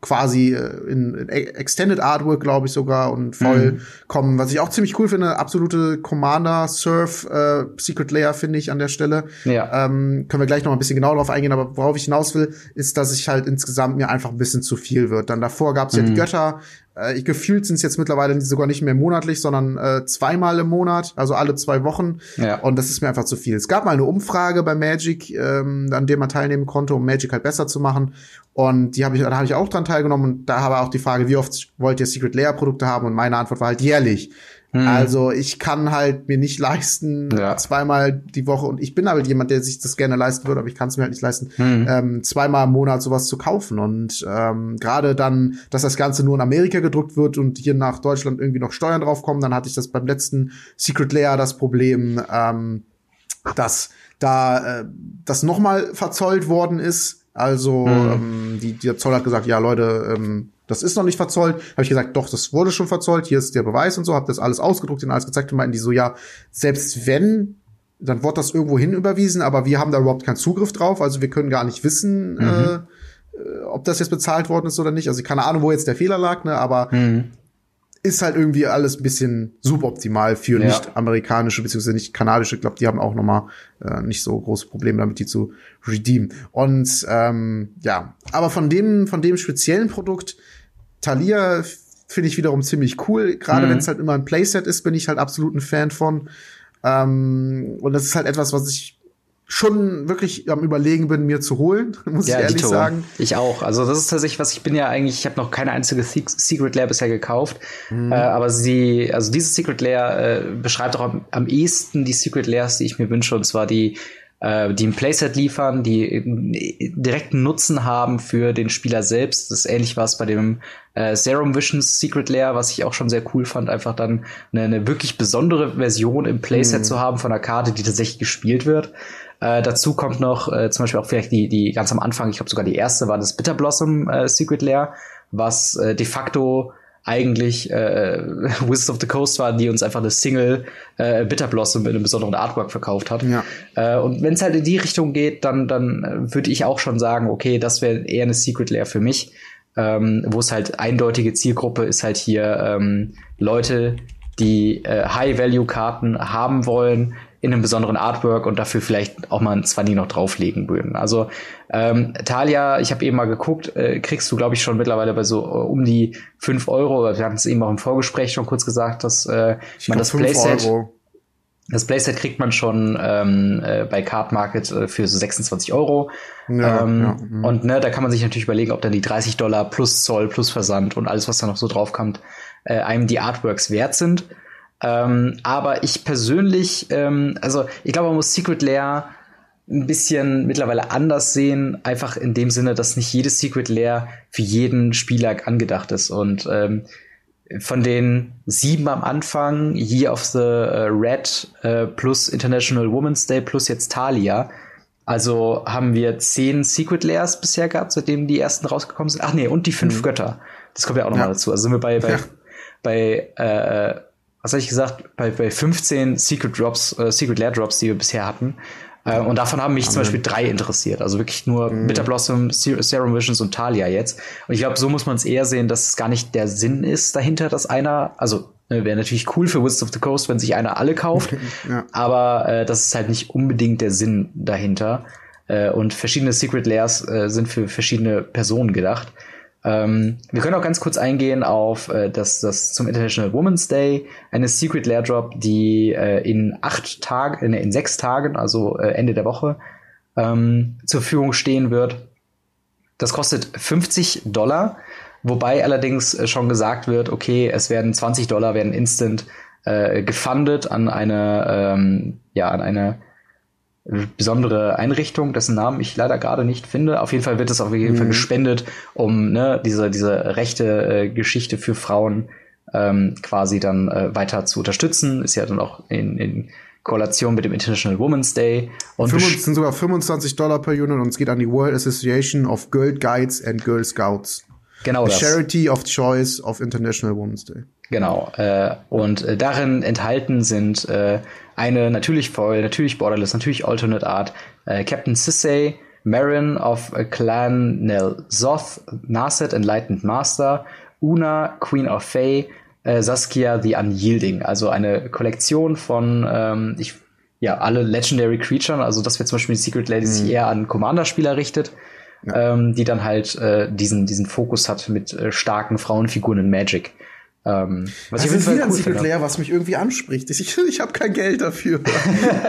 quasi äh, in, in Extended Artwork, glaube ich sogar, und voll Mhm. kommen. Was ich auch ziemlich cool finde, absolute Commander Surf äh, Secret Layer finde ich an der Stelle. Ja. Ähm, können wir gleich noch ein bisschen genauer drauf eingehen, aber worauf ich hinaus will, ist, dass ich halt insgesamt mir einfach ein bisschen zu viel wird. Dann davor gab es ja die Götter. Äh, ich gefühlt sind es jetzt mittlerweile sogar nicht mehr monatlich, sondern äh, zweimal im Monat, also alle zwei Wochen. Ja. Und das ist mir einfach zu viel. Es gab mal eine Umfrage bei Magic, ähm, an der man teilnehmen konnte, um Magic halt besser zu machen. Und die habe ich, da habe ich auch dran teilgenommen. Und da habe auch die Frage, wie oft wollt ihr Secret Layer Produkte haben? Und meine Antwort war halt jährlich. Also ich kann halt mir nicht leisten, Ja. zweimal die Woche, und ich bin halt jemand, der sich das gerne leisten würde, aber ich kann es mir halt nicht leisten, ähm, zweimal im Monat sowas zu kaufen. Und ähm, gerade dann, dass das Ganze nur in Amerika gedruckt wird und hier nach Deutschland irgendwie noch Steuern draufkommen, dann hatte ich das beim letzten Secret Layer das Problem, ähm, dass da äh, das nochmal verzollt worden ist. Also ähm, die, der Zoll hat gesagt, ja Leute, ähm, das ist noch nicht verzollt. Habe ich gesagt, doch, das wurde schon verzollt. Hier ist der Beweis und so. Habe das alles ausgedruckt und alles gezeigt und meinten die so, ja, selbst wenn, dann wird das irgendwo hin überwiesen, aber wir haben da überhaupt keinen Zugriff drauf. Also wir können gar nicht wissen, äh, äh, ob das jetzt bezahlt worden ist oder nicht. Also keine Ahnung, wo jetzt der Fehler lag, ne? Aber ist halt irgendwie alles ein bisschen suboptimal für Ja. nicht amerikanische beziehungsweise nicht kanadische. Ich glaube, die haben auch noch mal äh, nicht so große Probleme damit, die zu redeemen. Und ähm, ja, aber von dem von dem speziellen Produkt Thalia f- finde ich wiederum ziemlich cool. Gerade Mhm. wenn es halt immer ein Playset ist, bin ich halt absolut ein Fan von. Ähm, und das ist halt etwas, was ich schon wirklich am überlegen bin, mir zu holen, muss ich ehrlich Dito. sagen. Ich auch. Also das ist tatsächlich, was ich bin ja eigentlich, ich habe noch keine einzige Se- Secret Lair bisher gekauft, Mhm. äh, aber sie, also dieses Secret Lair äh, beschreibt auch am, am ehesten die Secret Lairs, die ich mir wünsche, und zwar die, äh, die ein Playset liefern, die äh, direkten Nutzen haben für den Spieler selbst. Das ist ähnlich was bei dem äh, Serum Visions Secret Lair, was ich auch schon sehr cool fand, einfach dann eine, eine wirklich besondere Version im Playset zu haben von einer Karte, die tatsächlich gespielt wird. Äh, dazu kommt noch äh, zum Beispiel auch vielleicht die, die ganz am Anfang, ich glaube sogar die erste war das Bitter Blossom äh, Secret Lair, was äh, de facto eigentlich äh, Wizards of the Coast war, die uns einfach eine Single äh, Bitter Blossom mit einem besonderen Artwork verkauft hat. Ja. Äh, und wenn es halt in die Richtung geht, dann, dann äh, würde ich auch schon sagen, okay, das wäre eher eine Secret Lair für mich. ähm, wo es halt eindeutige Zielgruppe ist halt hier ähm, Leute, die äh, High-Value-Karten haben wollen in einem besonderen Artwork und dafür vielleicht auch mal ein 20 noch drauflegen würden. Also ähm, Talia, ich habe eben mal geguckt, äh, kriegst du, glaube ich, schon mittlerweile bei so uh, um die 5 Euro. Wir hatten es eben auch im Vorgespräch schon kurz gesagt, dass äh, man das Playset, Euro. das Playset kriegt man schon ähm, äh, bei Card Market äh, für so 26 Euro. Ja, ähm, ja, und ne, da kann man sich natürlich überlegen, ob dann die 30 Dollar plus Zoll plus Versand und alles, was da noch so draufkommt, äh, einem die Artworks wert sind. Ähm, aber ich persönlich, ähm, also ich glaube, man muss Secret Lair ein bisschen mittlerweile anders sehen, einfach in dem Sinne, dass nicht jedes Secret Lair für jeden Spieler angedacht ist. Und ähm, von den sieben am Anfang, Year of the uh, Red uh, plus International Women's Day plus jetzt Talia, also haben wir zehn Secret Lairs bisher gehabt, seitdem die ersten rausgekommen sind. Ach nee, und die fünf mhm. Götter. Das kommt ja auch nochmal ja. dazu. Also sind wir bei, bei, ja. bei äh, was habe ich gesagt, bei, bei 15 Secret Drops, äh, Secret Lair Drops, die wir bisher hatten. Äh, und davon haben mich Amen. zum Beispiel drei interessiert. Also wirklich nur mhm. Bitter Blossom, Serum Visions und Talia jetzt. Und ich glaube, so muss man es eher sehen, dass es gar nicht der Sinn ist dahinter, dass einer, also ne, wäre natürlich cool für Wizards of the Coast, wenn sich einer alle kauft. ja. Aber äh, das ist halt nicht unbedingt der Sinn dahinter. Äh, und verschiedene Secret Lairs äh, sind für verschiedene Personen gedacht. Ähm, wir können auch ganz kurz eingehen auf äh, das, das zum International Women's Day eine Secret Lair Drop, die äh, in acht Tagen, in, in sechs Tagen, also äh, Ende der Woche, ähm, zur Verfügung stehen wird. Das kostet 50 Dollar, wobei allerdings äh, schon gesagt wird, okay, es werden 20 Dollar werden instant äh, gefundet an eine, ähm, ja, an eine besondere Einrichtung, dessen Namen ich leider gerade nicht finde. Auf jeden Fall wird es auf jeden mhm. Fall gespendet, um ne, diese, diese rechte äh, Geschichte für Frauen ähm, quasi dann äh, weiter zu unterstützen. Ist ja dann auch in, in Koalition mit dem International Women's Day. Und es sind sogar 25 Dollar per Unit und es geht an die World Association of Girl Guides and Girl Scouts. Genau The das. Charity of Choice of International Women's Day. Genau. Äh, und äh, darin enthalten sind äh, eine natürlich Foil, natürlich Borderless, natürlich Alternate Art, äh, Captain Sissay, Marin of Clan Nel Zoth, Narset Enlightened Master, Una, Queen of Fae, äh, Saskia the Unyielding. Also eine Kollektion von, ähm, ich, ja, alle Legendary Creatures. Also das wird zum Beispiel die Secret Lady mhm. sich eher an Commander-Spieler richtet. Ja. Ähm, die dann halt äh, diesen, diesen Fokus hat mit äh, starken Frauenfiguren in Magic. Ähm, was das ich ist wieder cool ein Secret Lair, was mich irgendwie anspricht. Ich, ich habe kein Geld dafür.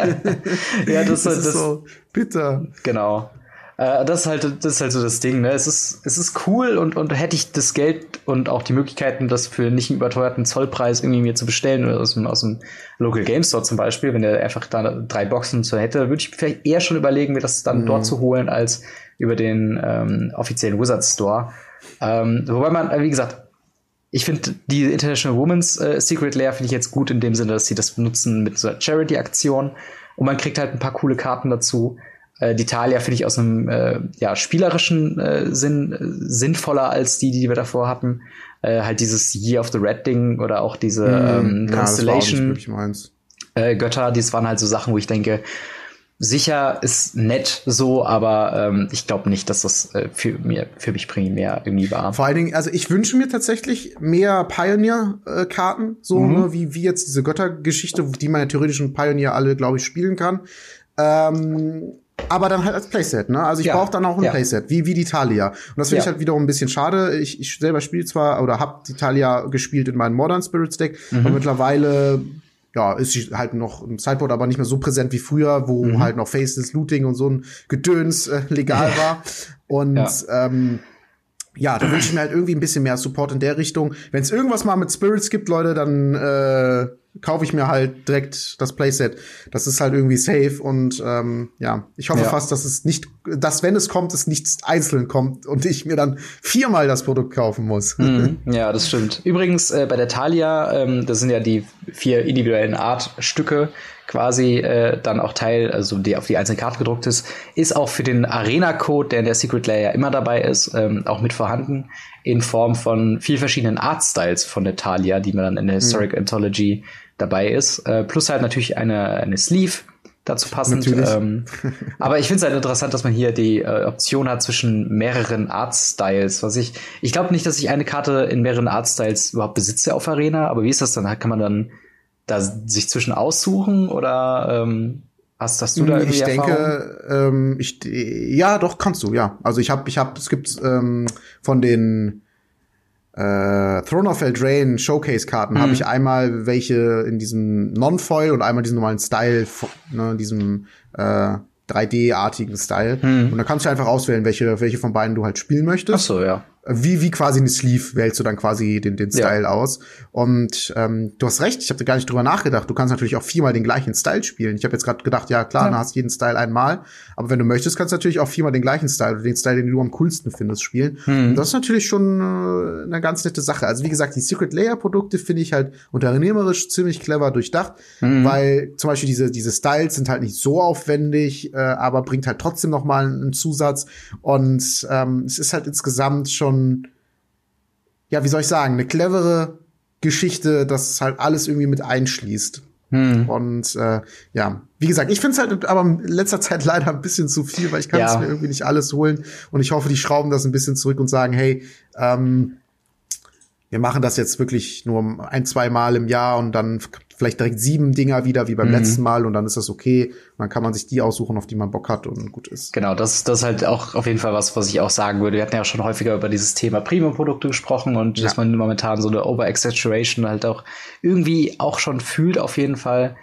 ja, das, das, ist das, so bitter. Genau. Äh, das ist halt, das ist halt so das Ding. Ne? Es ist, es ist cool und und hätte ich das Geld und auch die Möglichkeiten, das für nicht einen überteuerten Zollpreis irgendwie mir zu bestellen oder aus dem, aus dem Local Game Store zum Beispiel, wenn der einfach da drei Boxen zu hätte, würde ich vielleicht eher schon überlegen, mir das dann mhm. dort zu holen als über den ähm, offiziellen Wizards Store. Ähm, wobei man, wie gesagt, ich finde die International Women's äh, Secret Lair finde ich jetzt gut in dem Sinne, dass sie das benutzen mit so einer Charity-Aktion und man kriegt halt ein paar coole Karten dazu. Äh, die Talia finde ich aus einem äh, ja, spielerischen äh, Sinn äh, sinnvoller als die, die wir davor hatten. Äh, halt dieses Year of the Red Ding oder auch diese mm, ähm, Constellation ja, äh, Götter, das waren halt so Sachen, wo ich denke, sicher ist nett so, aber ähm, ich glaube nicht, dass das äh, für, mir, für mich primär irgendwie war. Vor allen Dingen, also ich wünsche mir tatsächlich mehr Pioneer-Karten, so mhm. ne, wie, wie jetzt diese Göttergeschichte, die man ja theoretisch in Pioneer alle, glaube ich, spielen kann. Ähm, aber dann halt als Playset, ne? Also ich ja, brauche dann auch ein ja. Playset, wie wie die Talia. Und das finde ja. ich halt wiederum ein bisschen schade. Ich, ich selber spiele zwar oder habe die Talia gespielt in meinem Modern Spirits Deck, mhm. aber mittlerweile ja, ist sie halt noch im Sideboard, aber nicht mehr so präsent wie früher, wo mhm. halt noch Faces, Looting und so ein Gedöns äh, legal war. Und ja. ähm, ja, da wünsche ich mir halt irgendwie ein bisschen mehr Support in der Richtung. Wenn es irgendwas mal mit Spirits gibt, Leute, dann äh, kaufe ich mir halt direkt das Playset. Das ist halt irgendwie safe und ähm, ja, ich hoffe ja. fast, dass es nicht, dass wenn es kommt, es nichts einzeln kommt und ich mir dann viermal das Produkt kaufen muss. Mhm. Ja, das stimmt. Übrigens äh, bei der Thalia, ähm, das sind ja die vier individuellen Artstücke quasi äh, dann auch Teil, also die auf die einzelne Karte gedruckt ist, ist auch für den Arena-Code, der in der Secret Layer immer dabei ist, ähm, auch mit vorhanden, in Form von vier verschiedenen Artstyles von der Talia, die man dann in der mhm. Historic mhm. Anthology dabei ist. Äh, plus halt natürlich eine, eine Sleeve, dazu passend. Ähm, aber ich finde es halt interessant, dass man hier die äh, Option hat zwischen mehreren Art-Styles. Was ich, ich glaube nicht, dass ich eine Karte in mehreren Art-Styles überhaupt besitze auf Arena, aber wie ist das dann? Kann man dann da sich zwischen aussuchen oder ähm, hast, hast du da irgendwie Ich denke, ähm, ich, ja, doch kannst du, ja. Also ich habe, ich habe, es gibt ähm, von den äh, Throne of Eldraine Showcase-Karten mhm. habe ich einmal welche in diesem Non-Foil und einmal diesen normalen Style, ne, diesem äh, 3D-artigen Style. Mhm. Und dann kannst du einfach auswählen, welche, welche von beiden du halt spielen möchtest. Ach so, ja wie, wie quasi eine Sleeve wählst du dann quasi den, den Style ja. aus. Und ähm, du hast recht, ich habe gar nicht drüber nachgedacht. Du kannst natürlich auch viermal den gleichen Style spielen. Ich habe jetzt gerade gedacht, ja klar, ja. dann hast jeden Style einmal. Aber wenn du möchtest, kannst du natürlich auch viermal den gleichen Style oder den Style, den du am coolsten findest, spielen. Hm. Und das ist natürlich schon äh, eine ganz nette Sache. Also wie gesagt, die Secret Layer Produkte finde ich halt unternehmerisch ziemlich clever durchdacht, hm. weil zum Beispiel diese, diese Styles sind halt nicht so aufwendig, äh, aber bringt halt trotzdem noch mal einen Zusatz. Und ähm, es ist halt insgesamt schon ja, wie soll ich sagen, eine clevere Geschichte, das halt alles irgendwie mit einschließt. Hm. Und äh, ja, wie gesagt, ich finde es halt aber in letzter Zeit leider ein bisschen zu viel, weil ich kann es ja. mir irgendwie nicht alles holen. Und ich hoffe, die schrauben das ein bisschen zurück und sagen, hey, ähm, wir machen das jetzt wirklich nur ein, zwei Mal im Jahr und dann vielleicht direkt sieben Dinger wieder wie beim mhm. letzten Mal und dann ist das okay. Und dann kann man sich die aussuchen, auf die man Bock hat und gut ist. Genau, das, das ist halt auch auf jeden Fall was, was ich auch sagen würde. Wir hatten ja schon häufiger über dieses Thema Premium-Produkte gesprochen und ja. dass man momentan so eine Over-Exaggeration halt auch irgendwie auch schon fühlt auf jeden Fall.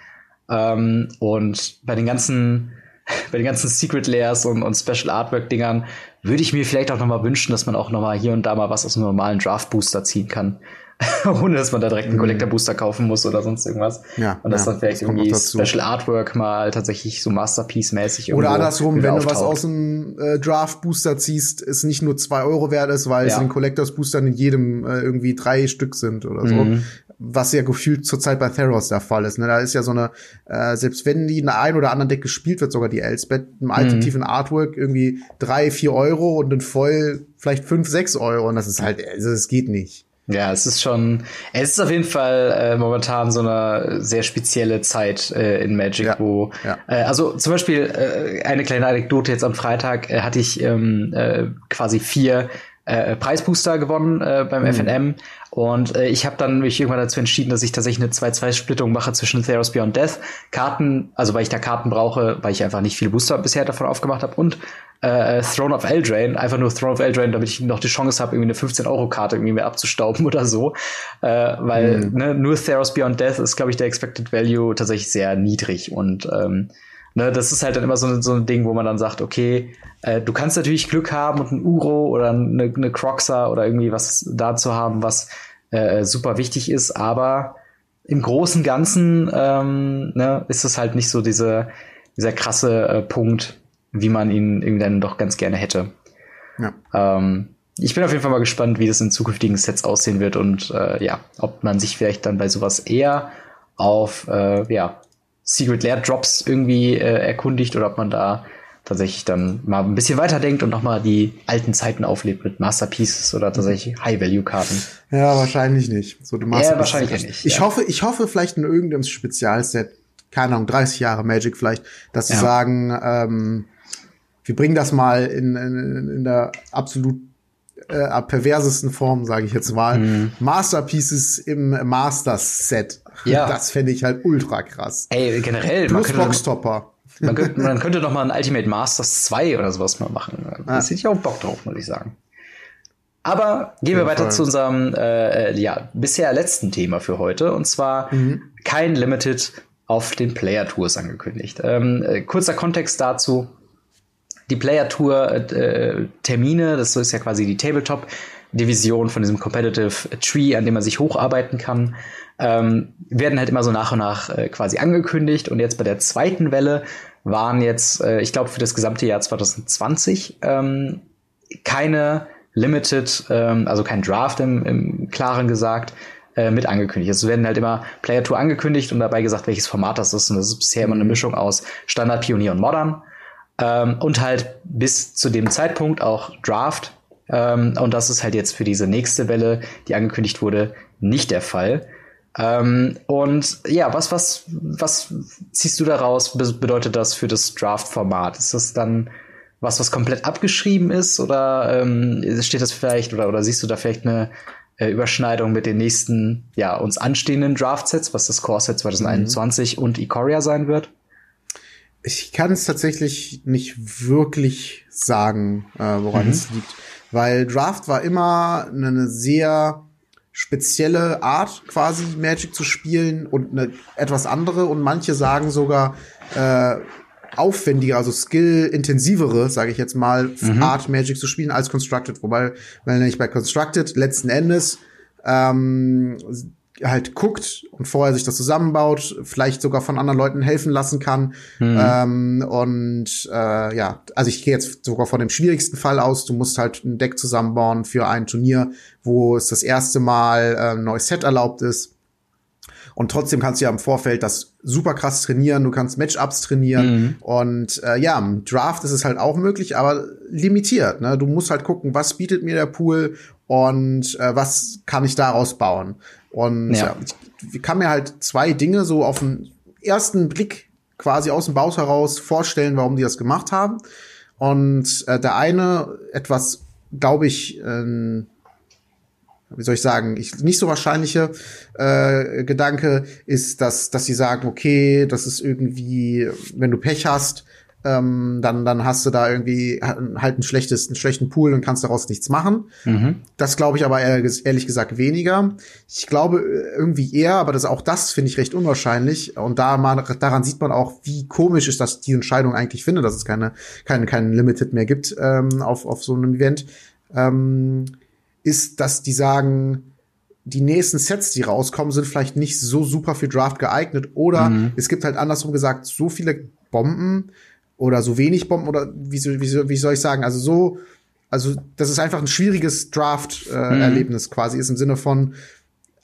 Ähm, und bei den ganzen bei den ganzen Secret Layers und, und Special Artwork Dingern würde ich mir vielleicht auch noch mal wünschen, dass man auch noch mal hier und da mal was aus einem normalen Draft Booster ziehen kann. Ohne dass man da direkt einen mhm. Collector Booster kaufen muss oder sonst irgendwas. Ja, und dass ja, dann vielleicht das irgendwie Special Artwork mal tatsächlich so Masterpiece-mäßig Oder andersrum, wenn auftaucht. du was aus dem äh, Draft Booster ziehst, es nicht nur zwei Euro wert ist, weil ja. es in Collectors Boostern in jedem äh, irgendwie drei Stück sind oder so. Mhm was ja gefühlt zurzeit bei Theros der Fall ist. Ne? Da ist ja so eine, äh, selbst wenn die in ein oder anderen Deck gespielt wird, sogar die Elspeth, im alternativen mhm. Artwork irgendwie drei, vier Euro und in voll vielleicht fünf, sechs Euro. Und das ist halt, also es geht nicht. Ja, es ist schon, es ist auf jeden Fall äh, momentan so eine sehr spezielle Zeit äh, in Magic, ja, wo, ja. Äh, also zum Beispiel äh, eine kleine Anekdote jetzt am Freitag äh, hatte ich ähm, äh, quasi vier äh, Preisbooster gewonnen äh, beim mhm. FNM. Und äh, ich habe dann mich irgendwann dazu entschieden, dass ich tatsächlich eine 2-2-Splittung mache zwischen Theros Beyond Death, Karten, also weil ich da Karten brauche, weil ich einfach nicht viele Booster bisher davon aufgemacht habe und äh, Throne of Eldraine, einfach nur Throne of Eldraine, damit ich noch die Chance habe, irgendwie eine 15-Euro-Karte irgendwie mehr abzustauben oder so. Äh, weil mhm. ne, nur Theros Beyond Death ist, glaube ich, der Expected Value tatsächlich sehr niedrig und ähm, ne, das ist halt dann immer so, so ein Ding, wo man dann sagt, okay, äh, du kannst natürlich Glück haben und ein Uro oder eine, eine Croxa oder irgendwie was da zu haben, was äh, super wichtig ist, aber im großen Ganzen ähm, ne, ist es halt nicht so diese, dieser krasse äh, Punkt, wie man ihn irgendwann doch ganz gerne hätte. Ja. Ähm, ich bin auf jeden Fall mal gespannt, wie das in zukünftigen Sets aussehen wird und äh, ja, ob man sich vielleicht dann bei sowas eher auf äh, ja, Secret Lair Drops irgendwie äh, erkundigt oder ob man da tatsächlich dann mal ein bisschen weiterdenkt und nochmal die alten Zeiten auflebt mit Masterpieces oder tatsächlich High-Value-Karten. Ja, wahrscheinlich nicht. So, du ja, wahrscheinlich nicht. Ich ja. hoffe, ich hoffe vielleicht in irgendeinem Spezialset, keine Ahnung, 30 Jahre Magic vielleicht, dass sie ja. sagen, ähm, wir bringen das mal in, in, in der absolut äh, perversesten Form, sage ich jetzt mal. Mhm. Masterpieces im Masters-Set. Ja. Das fände ich halt ultra krass. Ey, generell. Plus Boxtopper. Man könnte, man könnte noch mal ein Ultimate Masters 2 oder sowas mal machen. Da hätte ich auch Bock drauf, muss ich sagen. Aber gehen wir weiter Fall. zu unserem äh, äh, ja, bisher letzten Thema für heute. Und zwar mhm. kein Limited auf den Player Tours angekündigt. Ähm, äh, kurzer Kontext dazu. Die Player Tour äh, Termine, das ist ja quasi die Tabletop Division von diesem Competitive Tree, an dem man sich hocharbeiten kann ähm, werden halt immer so nach und nach äh, quasi angekündigt. Und jetzt bei der zweiten Welle waren jetzt, äh, ich glaube, für das gesamte Jahr 2020 ähm, keine Limited, ähm, also kein Draft im, im Klaren gesagt, äh, mit angekündigt. Es werden halt immer Player Tour angekündigt und dabei gesagt, welches Format das ist. Und das ist bisher immer eine mhm. Mischung aus Standard, Pionier und Modern. Ähm, und halt bis zu dem Zeitpunkt auch Draft. Ähm, und das ist halt jetzt für diese nächste Welle, die angekündigt wurde, nicht der Fall. Ähm, und ja, was, was, was ziehst du daraus? Bedeutet das für das Draft-Format? Ist das dann was, was komplett abgeschrieben ist? Oder ähm, steht das vielleicht, oder, oder siehst du da vielleicht eine äh, Überschneidung mit den nächsten, ja, uns anstehenden Draft-Sets, was das Core-Set 2021 mhm. und Ikoria sein wird? Ich kann es tatsächlich nicht wirklich sagen, äh, woran mhm. es liegt. Weil Draft war immer eine sehr spezielle Art, quasi Magic zu spielen und eine etwas andere. Und manche sagen sogar äh, aufwendiger, also skill-intensivere, sage ich jetzt mal, mhm. Art Magic zu spielen als Constructed. Wobei, wenn ich bei Constructed letzten Endes ähm, halt guckt und vorher sich das zusammenbaut, vielleicht sogar von anderen Leuten helfen lassen kann. Mhm. Ähm, und äh, ja, also ich gehe jetzt sogar von dem schwierigsten Fall aus. Du musst halt ein Deck zusammenbauen für ein Turnier, wo es das erste Mal äh, ein neues Set erlaubt ist. Und trotzdem kannst du ja im Vorfeld das super krass trainieren, du kannst Matchups trainieren. Mhm. Und äh, ja, im Draft ist es halt auch möglich, aber limitiert. Ne? Du musst halt gucken, was bietet mir der Pool und äh, was kann ich daraus bauen. Und ja. ja ich kann mir halt zwei Dinge so auf den ersten Blick quasi aus dem Bauch heraus vorstellen, warum die das gemacht haben. Und äh, der eine etwas, glaube ich, äh, wie soll ich sagen, ich, nicht so wahrscheinliche äh, Gedanke ist, dass, dass sie sagen, okay, das ist irgendwie, wenn du Pech hast, ähm, dann, dann hast du da irgendwie halt ein schlechtes, einen schlechten Pool und kannst daraus nichts machen. Mhm. Das glaube ich aber ehrlich gesagt weniger. Ich glaube äh, irgendwie eher, aber das auch das finde ich recht unwahrscheinlich. Und da man, daran sieht man auch, wie komisch ist, dass die Entscheidung eigentlich finde, dass es keine, keine, keinen Limited mehr gibt ähm, auf, auf so einem Event. Ähm, ist, dass die sagen, die nächsten Sets, die rauskommen, sind vielleicht nicht so super für Draft geeignet. Oder mhm. es gibt halt andersrum gesagt so viele Bomben, oder so wenig Bomben oder wie, wie, wie soll ich sagen, also so, also das ist einfach ein schwieriges Draft-Erlebnis äh, mhm. quasi, ist im Sinne von,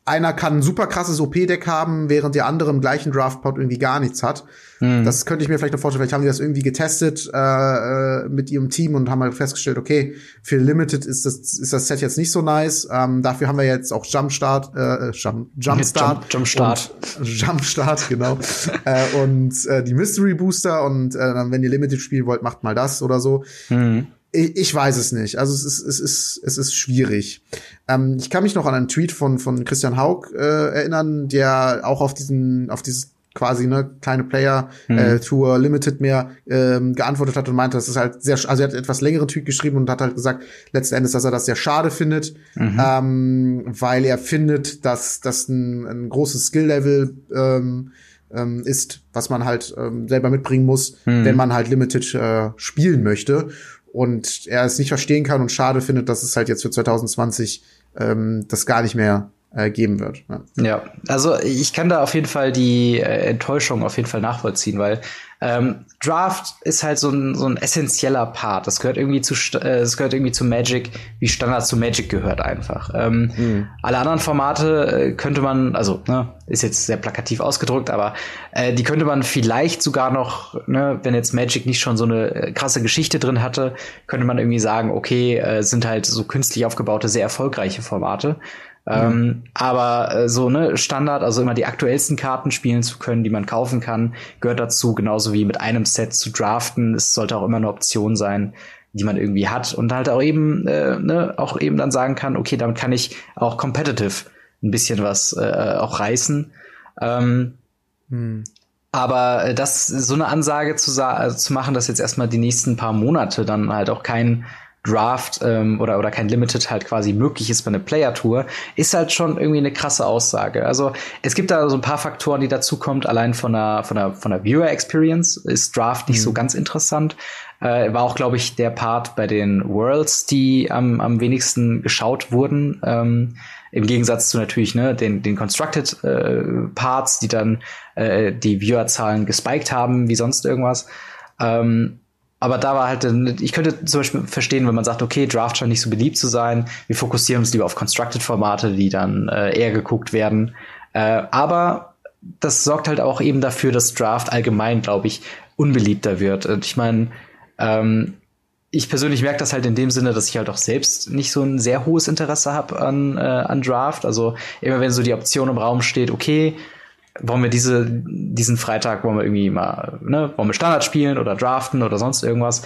einer kann ein super krasses OP-Deck haben, während der andere im gleichen Draftpot irgendwie gar nichts hat. Mhm. Das könnte ich mir vielleicht noch vorstellen. Vielleicht haben die das irgendwie getestet äh, äh, mit ihrem Team und haben halt festgestellt, okay, für Limited ist das, ist das Set jetzt nicht so nice. Ähm, dafür haben wir jetzt auch Jumpstart, äh, Jump, Jumpstart. Jump, Jumpstart. Jumpstart, genau. äh, und äh, die Mystery Booster und äh, wenn ihr Limited spielen wollt, macht mal das oder so. Mhm. Ich, ich weiß es nicht. Also es ist, es ist, es ist schwierig. Ähm, ich kann mich noch an einen Tweet von, von Christian Haug äh, erinnern, der auch auf diesen, auf dieses quasi ne kleine Player mhm. äh, Tour Limited mehr ähm, geantwortet hat und meinte, das ist halt sehr, also er hat etwas längeren Tweet geschrieben und hat halt gesagt, letzten Endes, dass er das sehr schade findet, mhm. ähm, weil er findet, dass das ein, ein großes Skill-Level ähm, ähm, ist, was man halt ähm, selber mitbringen muss, mhm. wenn man halt Limited äh, spielen möchte und er es nicht verstehen kann und schade findet, dass es halt jetzt für 2020 ähm, das gar nicht mehr äh, geben wird. Ja. ja, also ich kann da auf jeden Fall die äh, Enttäuschung auf jeden Fall nachvollziehen, weil ähm, Draft ist halt so ein, so ein essentieller Part. Das gehört irgendwie zu, äh, das gehört irgendwie zu Magic, wie Standard zu Magic gehört einfach. Ähm, mhm. Alle anderen Formate äh, könnte man, also ne, ist jetzt sehr plakativ ausgedrückt, aber äh, die könnte man vielleicht sogar noch, ne, wenn jetzt Magic nicht schon so eine äh, krasse Geschichte drin hatte, könnte man irgendwie sagen, okay, äh, sind halt so künstlich aufgebaute, sehr erfolgreiche Formate. Ähm, aber äh, so ne Standard, also immer die aktuellsten Karten spielen zu können, die man kaufen kann, gehört dazu, genauso wie mit einem Set zu draften. Es sollte auch immer eine Option sein, die man irgendwie hat und halt auch eben äh, ne, auch eben dann sagen kann, okay, damit kann ich auch competitive ein bisschen was äh, auch reißen. Ähm, hm. Aber äh, das so eine Ansage zu, also zu machen, dass jetzt erstmal die nächsten paar Monate dann halt auch kein Draft ähm, oder, oder kein Limited halt quasi möglich ist bei einer Player-Tour, ist halt schon irgendwie eine krasse Aussage. Also es gibt da so ein paar Faktoren, die dazu kommt. Allein von der, von der, von der Viewer-Experience ist Draft nicht mhm. so ganz interessant. Äh, war auch, glaube ich, der Part bei den Worlds, die am, am wenigsten geschaut wurden. Ähm, Im Gegensatz zu natürlich ne, den, den Constructed äh, Parts, die dann äh, die Viewerzahlen gespiked haben, wie sonst irgendwas. Ähm, aber da war halt, ich könnte zum Beispiel verstehen, wenn man sagt, okay, Draft scheint nicht so beliebt zu sein, wir fokussieren uns lieber auf Constructed-Formate, die dann äh, eher geguckt werden. Äh, aber das sorgt halt auch eben dafür, dass Draft allgemein, glaube ich, unbeliebter wird. Und ich meine, ähm, ich persönlich merke das halt in dem Sinne, dass ich halt auch selbst nicht so ein sehr hohes Interesse habe an, äh, an Draft. Also immer wenn so die Option im Raum steht, okay, wollen wir diese, diesen Freitag, wollen wir irgendwie mal, ne, wollen wir Standard spielen oder draften oder sonst irgendwas,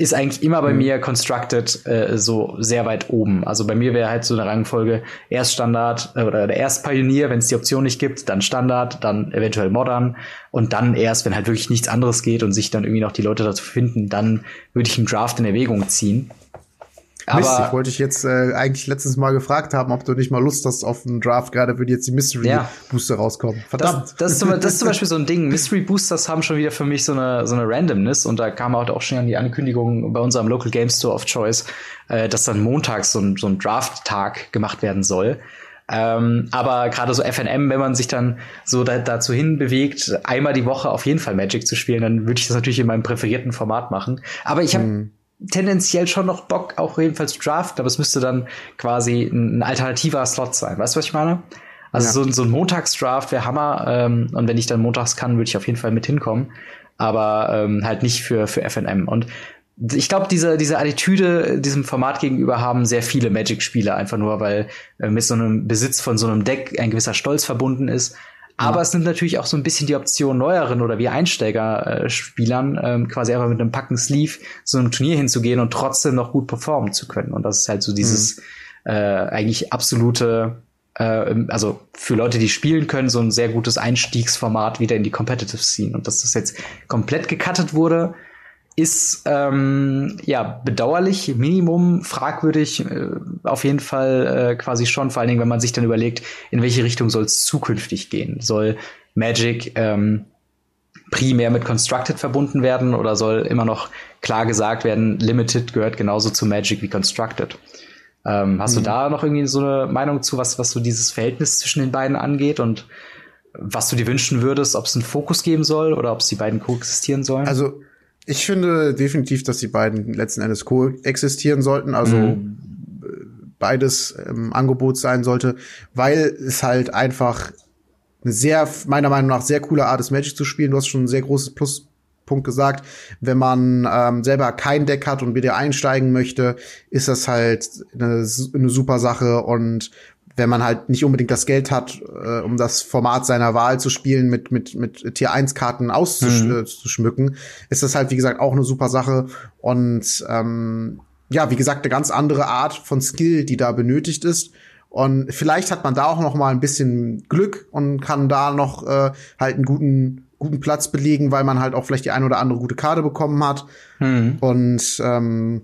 ist eigentlich immer bei mhm. mir Constructed äh, so sehr weit oben. Also bei mir wäre halt so eine Rangfolge erst Standard äh, oder erst Pioneer, wenn es die Option nicht gibt, dann Standard, dann eventuell Modern und dann erst, wenn halt wirklich nichts anderes geht und sich dann irgendwie noch die Leute dazu finden, dann würde ich einen Draft in Erwägung ziehen. Aber Mist, ich wollte dich jetzt äh, eigentlich letztes Mal gefragt haben, ob du nicht mal Lust hast auf einen Draft, gerade würde jetzt die Mystery ja. Booster rauskommen. Verdammt. Das, das, ist zum, das, ist zum, Beispiel so ein Ding. Mystery Boosters haben schon wieder für mich so eine, so eine Randomness und da kam auch schon an die Ankündigung bei unserem Local Game Store of Choice, äh, dass dann montags so ein, so ein Draft-Tag gemacht werden soll. Ähm, aber gerade so FNM, wenn man sich dann so da, dazu hinbewegt, einmal die Woche auf jeden Fall Magic zu spielen, dann würde ich das natürlich in meinem präferierten Format machen. Aber ich habe hm tendenziell schon noch Bock, auch jedenfalls Draft, aber es müsste dann quasi ein alternativer Slot sein. Weißt du, was ich meine? Also ja. so, so ein Montagsdraft wäre Hammer. Ähm, und wenn ich dann montags kann, würde ich auf jeden Fall mit hinkommen. Aber ähm, halt nicht für, für FNM. Und ich glaube, diese, diese Attitüde diesem Format gegenüber haben sehr viele Magic-Spieler, einfach nur, weil äh, mit so einem Besitz von so einem Deck ein gewisser Stolz verbunden ist. Aber es nimmt natürlich auch so ein bisschen die Option neueren oder wie Einsteiger-Spielern ähm, quasi einfach mit einem Packen Sleeve so einem Turnier hinzugehen und trotzdem noch gut performen zu können. Und das ist halt so dieses mhm. äh, eigentlich absolute, äh, also für Leute, die spielen können, so ein sehr gutes Einstiegsformat wieder in die Competitive Scene. Und dass das jetzt komplett gecuttet wurde, ist ähm, ja bedauerlich, Minimum fragwürdig, äh, auf jeden Fall äh, quasi schon, vor allen Dingen, wenn man sich dann überlegt, in welche Richtung soll es zukünftig gehen. Soll Magic ähm, primär mit Constructed verbunden werden oder soll immer noch klar gesagt werden, Limited gehört genauso zu Magic wie Constructed? Ähm, hast mhm. du da noch irgendwie so eine Meinung zu, was, was so dieses Verhältnis zwischen den beiden angeht und was du dir wünschen würdest, ob es einen Fokus geben soll oder ob es die beiden koexistieren sollen? Also ich finde definitiv, dass die beiden letzten Endes koexistieren sollten, also mhm. beides im Angebot sein sollte, weil es halt einfach eine sehr, meiner Meinung nach, sehr coole Art ist, Magic zu spielen. Du hast schon ein sehr großes Pluspunkt gesagt. Wenn man ähm, selber kein Deck hat und wieder einsteigen möchte, ist das halt eine, eine super Sache und wenn man halt nicht unbedingt das Geld hat, äh, um das Format seiner Wahl zu spielen, mit, mit, mit Tier 1 Karten auszuschmücken, mhm. ist das halt, wie gesagt, auch eine super Sache. Und ähm, ja, wie gesagt, eine ganz andere Art von Skill, die da benötigt ist. Und vielleicht hat man da auch noch mal ein bisschen Glück und kann da noch äh, halt einen guten guten Platz belegen, weil man halt auch vielleicht die ein oder andere gute Karte bekommen hat. Mhm. Und ähm,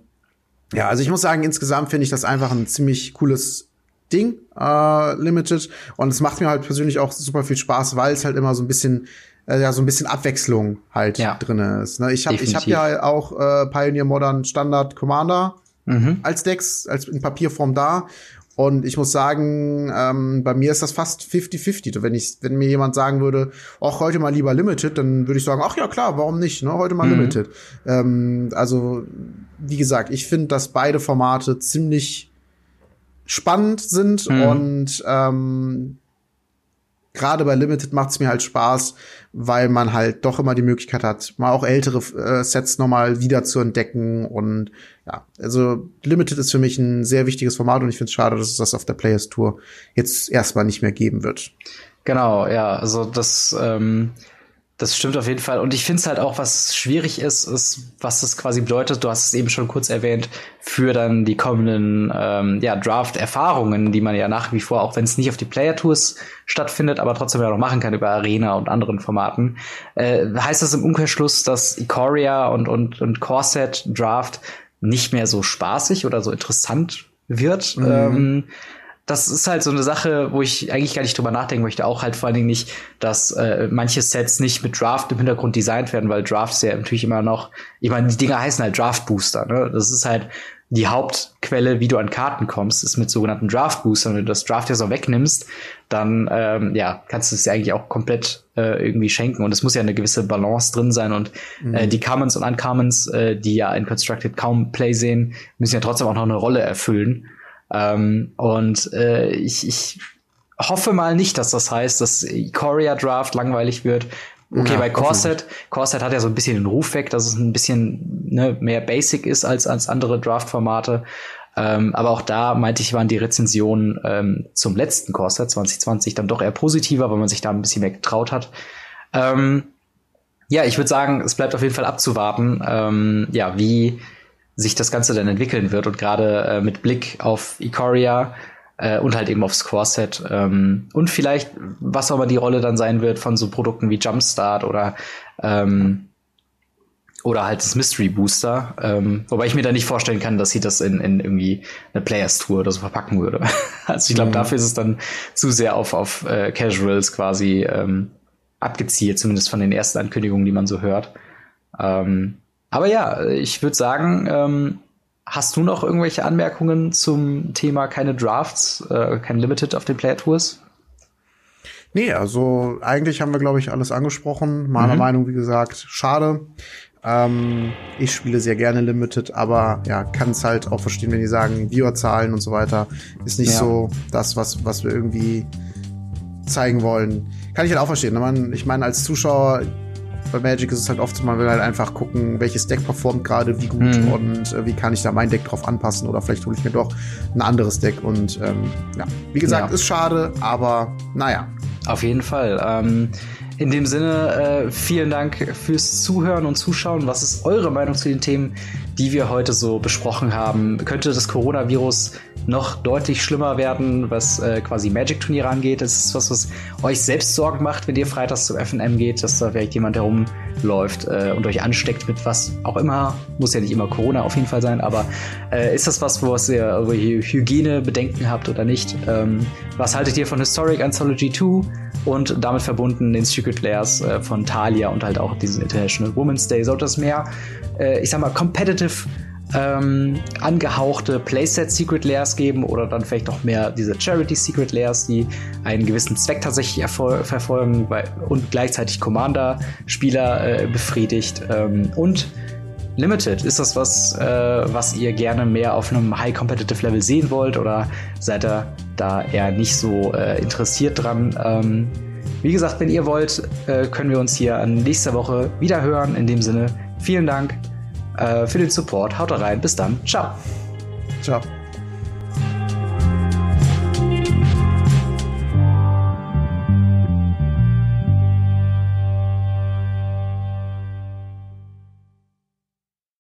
ja, also ich muss sagen, insgesamt finde ich das einfach ein ziemlich cooles Ding, äh, Limited. Und es macht mir halt persönlich auch super viel Spaß, weil es halt immer so ein bisschen äh, ja so ein bisschen Abwechslung halt ja. drin ist. Ne? Ich habe ich hab ja auch äh, Pioneer Modern Standard Commander mhm. als Decks, als in Papierform da. Und ich muss sagen, ähm, bei mir ist das fast 50-50. Wenn ich, wenn mir jemand sagen würde, ach, heute mal lieber Limited, dann würde ich sagen, ach ja, klar, warum nicht, ne? Heute mal mhm. Limited. Ähm, also, wie gesagt, ich finde, dass beide Formate ziemlich spannend sind mhm. und ähm, gerade bei Limited macht es mir halt Spaß, weil man halt doch immer die Möglichkeit hat, mal auch ältere äh, Sets nochmal wieder zu entdecken. Und ja, also Limited ist für mich ein sehr wichtiges Format und ich finde es schade, dass es das auf der Players Tour jetzt erstmal nicht mehr geben wird. Genau, ja, also das ähm, das stimmt auf jeden Fall. Und ich finde es halt auch, was schwierig ist, ist, was das quasi bedeutet, du hast es eben schon kurz erwähnt, für dann die kommenden ähm, ja, Draft-Erfahrungen, die man ja nach wie vor, auch wenn es nicht auf die Player-Tours stattfindet, aber trotzdem ja noch machen kann über Arena und anderen Formaten. Äh, heißt das im Umkehrschluss, dass Ikoria und, und, und Corset Draft nicht mehr so spaßig oder so interessant wird? Mhm. Ähm, das ist halt so eine Sache, wo ich eigentlich gar nicht drüber nachdenken möchte. Auch halt vor allen Dingen nicht, dass äh, manche Sets nicht mit Draft im Hintergrund designt werden, weil Drafts ja natürlich immer noch, ich meine, die Dinger heißen halt Draft Booster. Ne? Das ist halt die Hauptquelle, wie du an Karten kommst, ist mit sogenannten Draft Boostern. Wenn du das Draft ja so wegnimmst, dann ähm, ja, kannst du es ja eigentlich auch komplett äh, irgendwie schenken. Und es muss ja eine gewisse Balance drin sein. Und mhm. äh, die Commons und Uncommons, äh, die ja in Constructed kaum Play sehen, müssen ja trotzdem auch noch eine Rolle erfüllen. Ähm, und äh, ich, ich hoffe mal nicht, dass das heißt, dass Coria Draft langweilig wird. Okay, ja, bei Corset, Corset hat ja so ein bisschen den Ruf weg, dass es ein bisschen ne, mehr basic ist als, als andere Draft-Formate. Ähm, aber auch da meinte ich, waren die Rezensionen ähm, zum letzten Corset 2020 dann doch eher positiver, weil man sich da ein bisschen mehr getraut hat. Ähm, ja, ich würde sagen, es bleibt auf jeden Fall abzuwarten, ähm, ja, wie sich das Ganze dann entwickeln wird und gerade äh, mit Blick auf Ikoria äh, und halt eben aufs Core-Set ähm, und vielleicht, was auch immer die Rolle dann sein wird von so Produkten wie Jumpstart oder ähm, oder halt das Mystery Booster. Ähm, wobei ich mir da nicht vorstellen kann, dass sie das in, in irgendwie eine Players Tour oder so verpacken würde. also ich glaube, mhm. dafür ist es dann zu sehr auf, auf äh, Casuals quasi ähm, abgezielt, zumindest von den ersten Ankündigungen, die man so hört. Ähm, aber ja, ich würde sagen, ähm, hast du noch irgendwelche Anmerkungen zum Thema keine Drafts, äh, kein Limited auf den Player Tours? Nee, also eigentlich haben wir, glaube ich, alles angesprochen. Meiner mhm. Meinung, wie gesagt, schade. Ähm, ich spiele sehr gerne Limited, aber ja, kann es halt auch verstehen, wenn die sagen, Viewerzahlen und so weiter ist nicht ja. so das, was, was wir irgendwie zeigen wollen. Kann ich halt auch verstehen. Ne? ich meine, als Zuschauer bei Magic ist es halt oft man will halt einfach gucken, welches Deck performt gerade wie gut mhm. und äh, wie kann ich da mein Deck drauf anpassen oder vielleicht hole ich mir doch ein anderes Deck und ähm, ja, wie gesagt, ja. ist schade, aber naja. Auf jeden Fall. Ähm, in dem Sinne, äh, vielen Dank fürs Zuhören und Zuschauen. Was ist eure Meinung zu den Themen, die wir heute so besprochen haben? Könnte das Coronavirus noch deutlich schlimmer werden, was äh, quasi Magic-Turniere angeht? Das ist was, was euch selbst Sorgen macht, wenn ihr freitags zum FNM geht, dass da vielleicht jemand herumläuft äh, und euch ansteckt mit was auch immer. Muss ja nicht immer Corona auf jeden Fall sein, aber äh, ist das was, wo ihr eure Hygienebedenken habt oder nicht? Ähm, was haltet ihr von Historic Anthology 2? und damit verbunden den Secret Layers äh, von Thalia und halt auch diesen International Women's Day. Sollte es mehr, äh, ich sag mal, competitive ähm, angehauchte Playset Secret Layers geben oder dann vielleicht auch mehr diese Charity Secret Layers, die einen gewissen Zweck tatsächlich verfolgen weil, und gleichzeitig Commander-Spieler äh, befriedigt. Ähm, und Limited, ist das was, äh, was ihr gerne mehr auf einem High Competitive Level sehen wollt oder seid ihr da eher nicht so äh, interessiert dran? Ähm, wie gesagt, wenn ihr wollt, äh, können wir uns hier an nächster Woche wieder hören. In dem Sinne, vielen Dank äh, für den Support. Haut rein. Bis dann. Ciao. Ciao.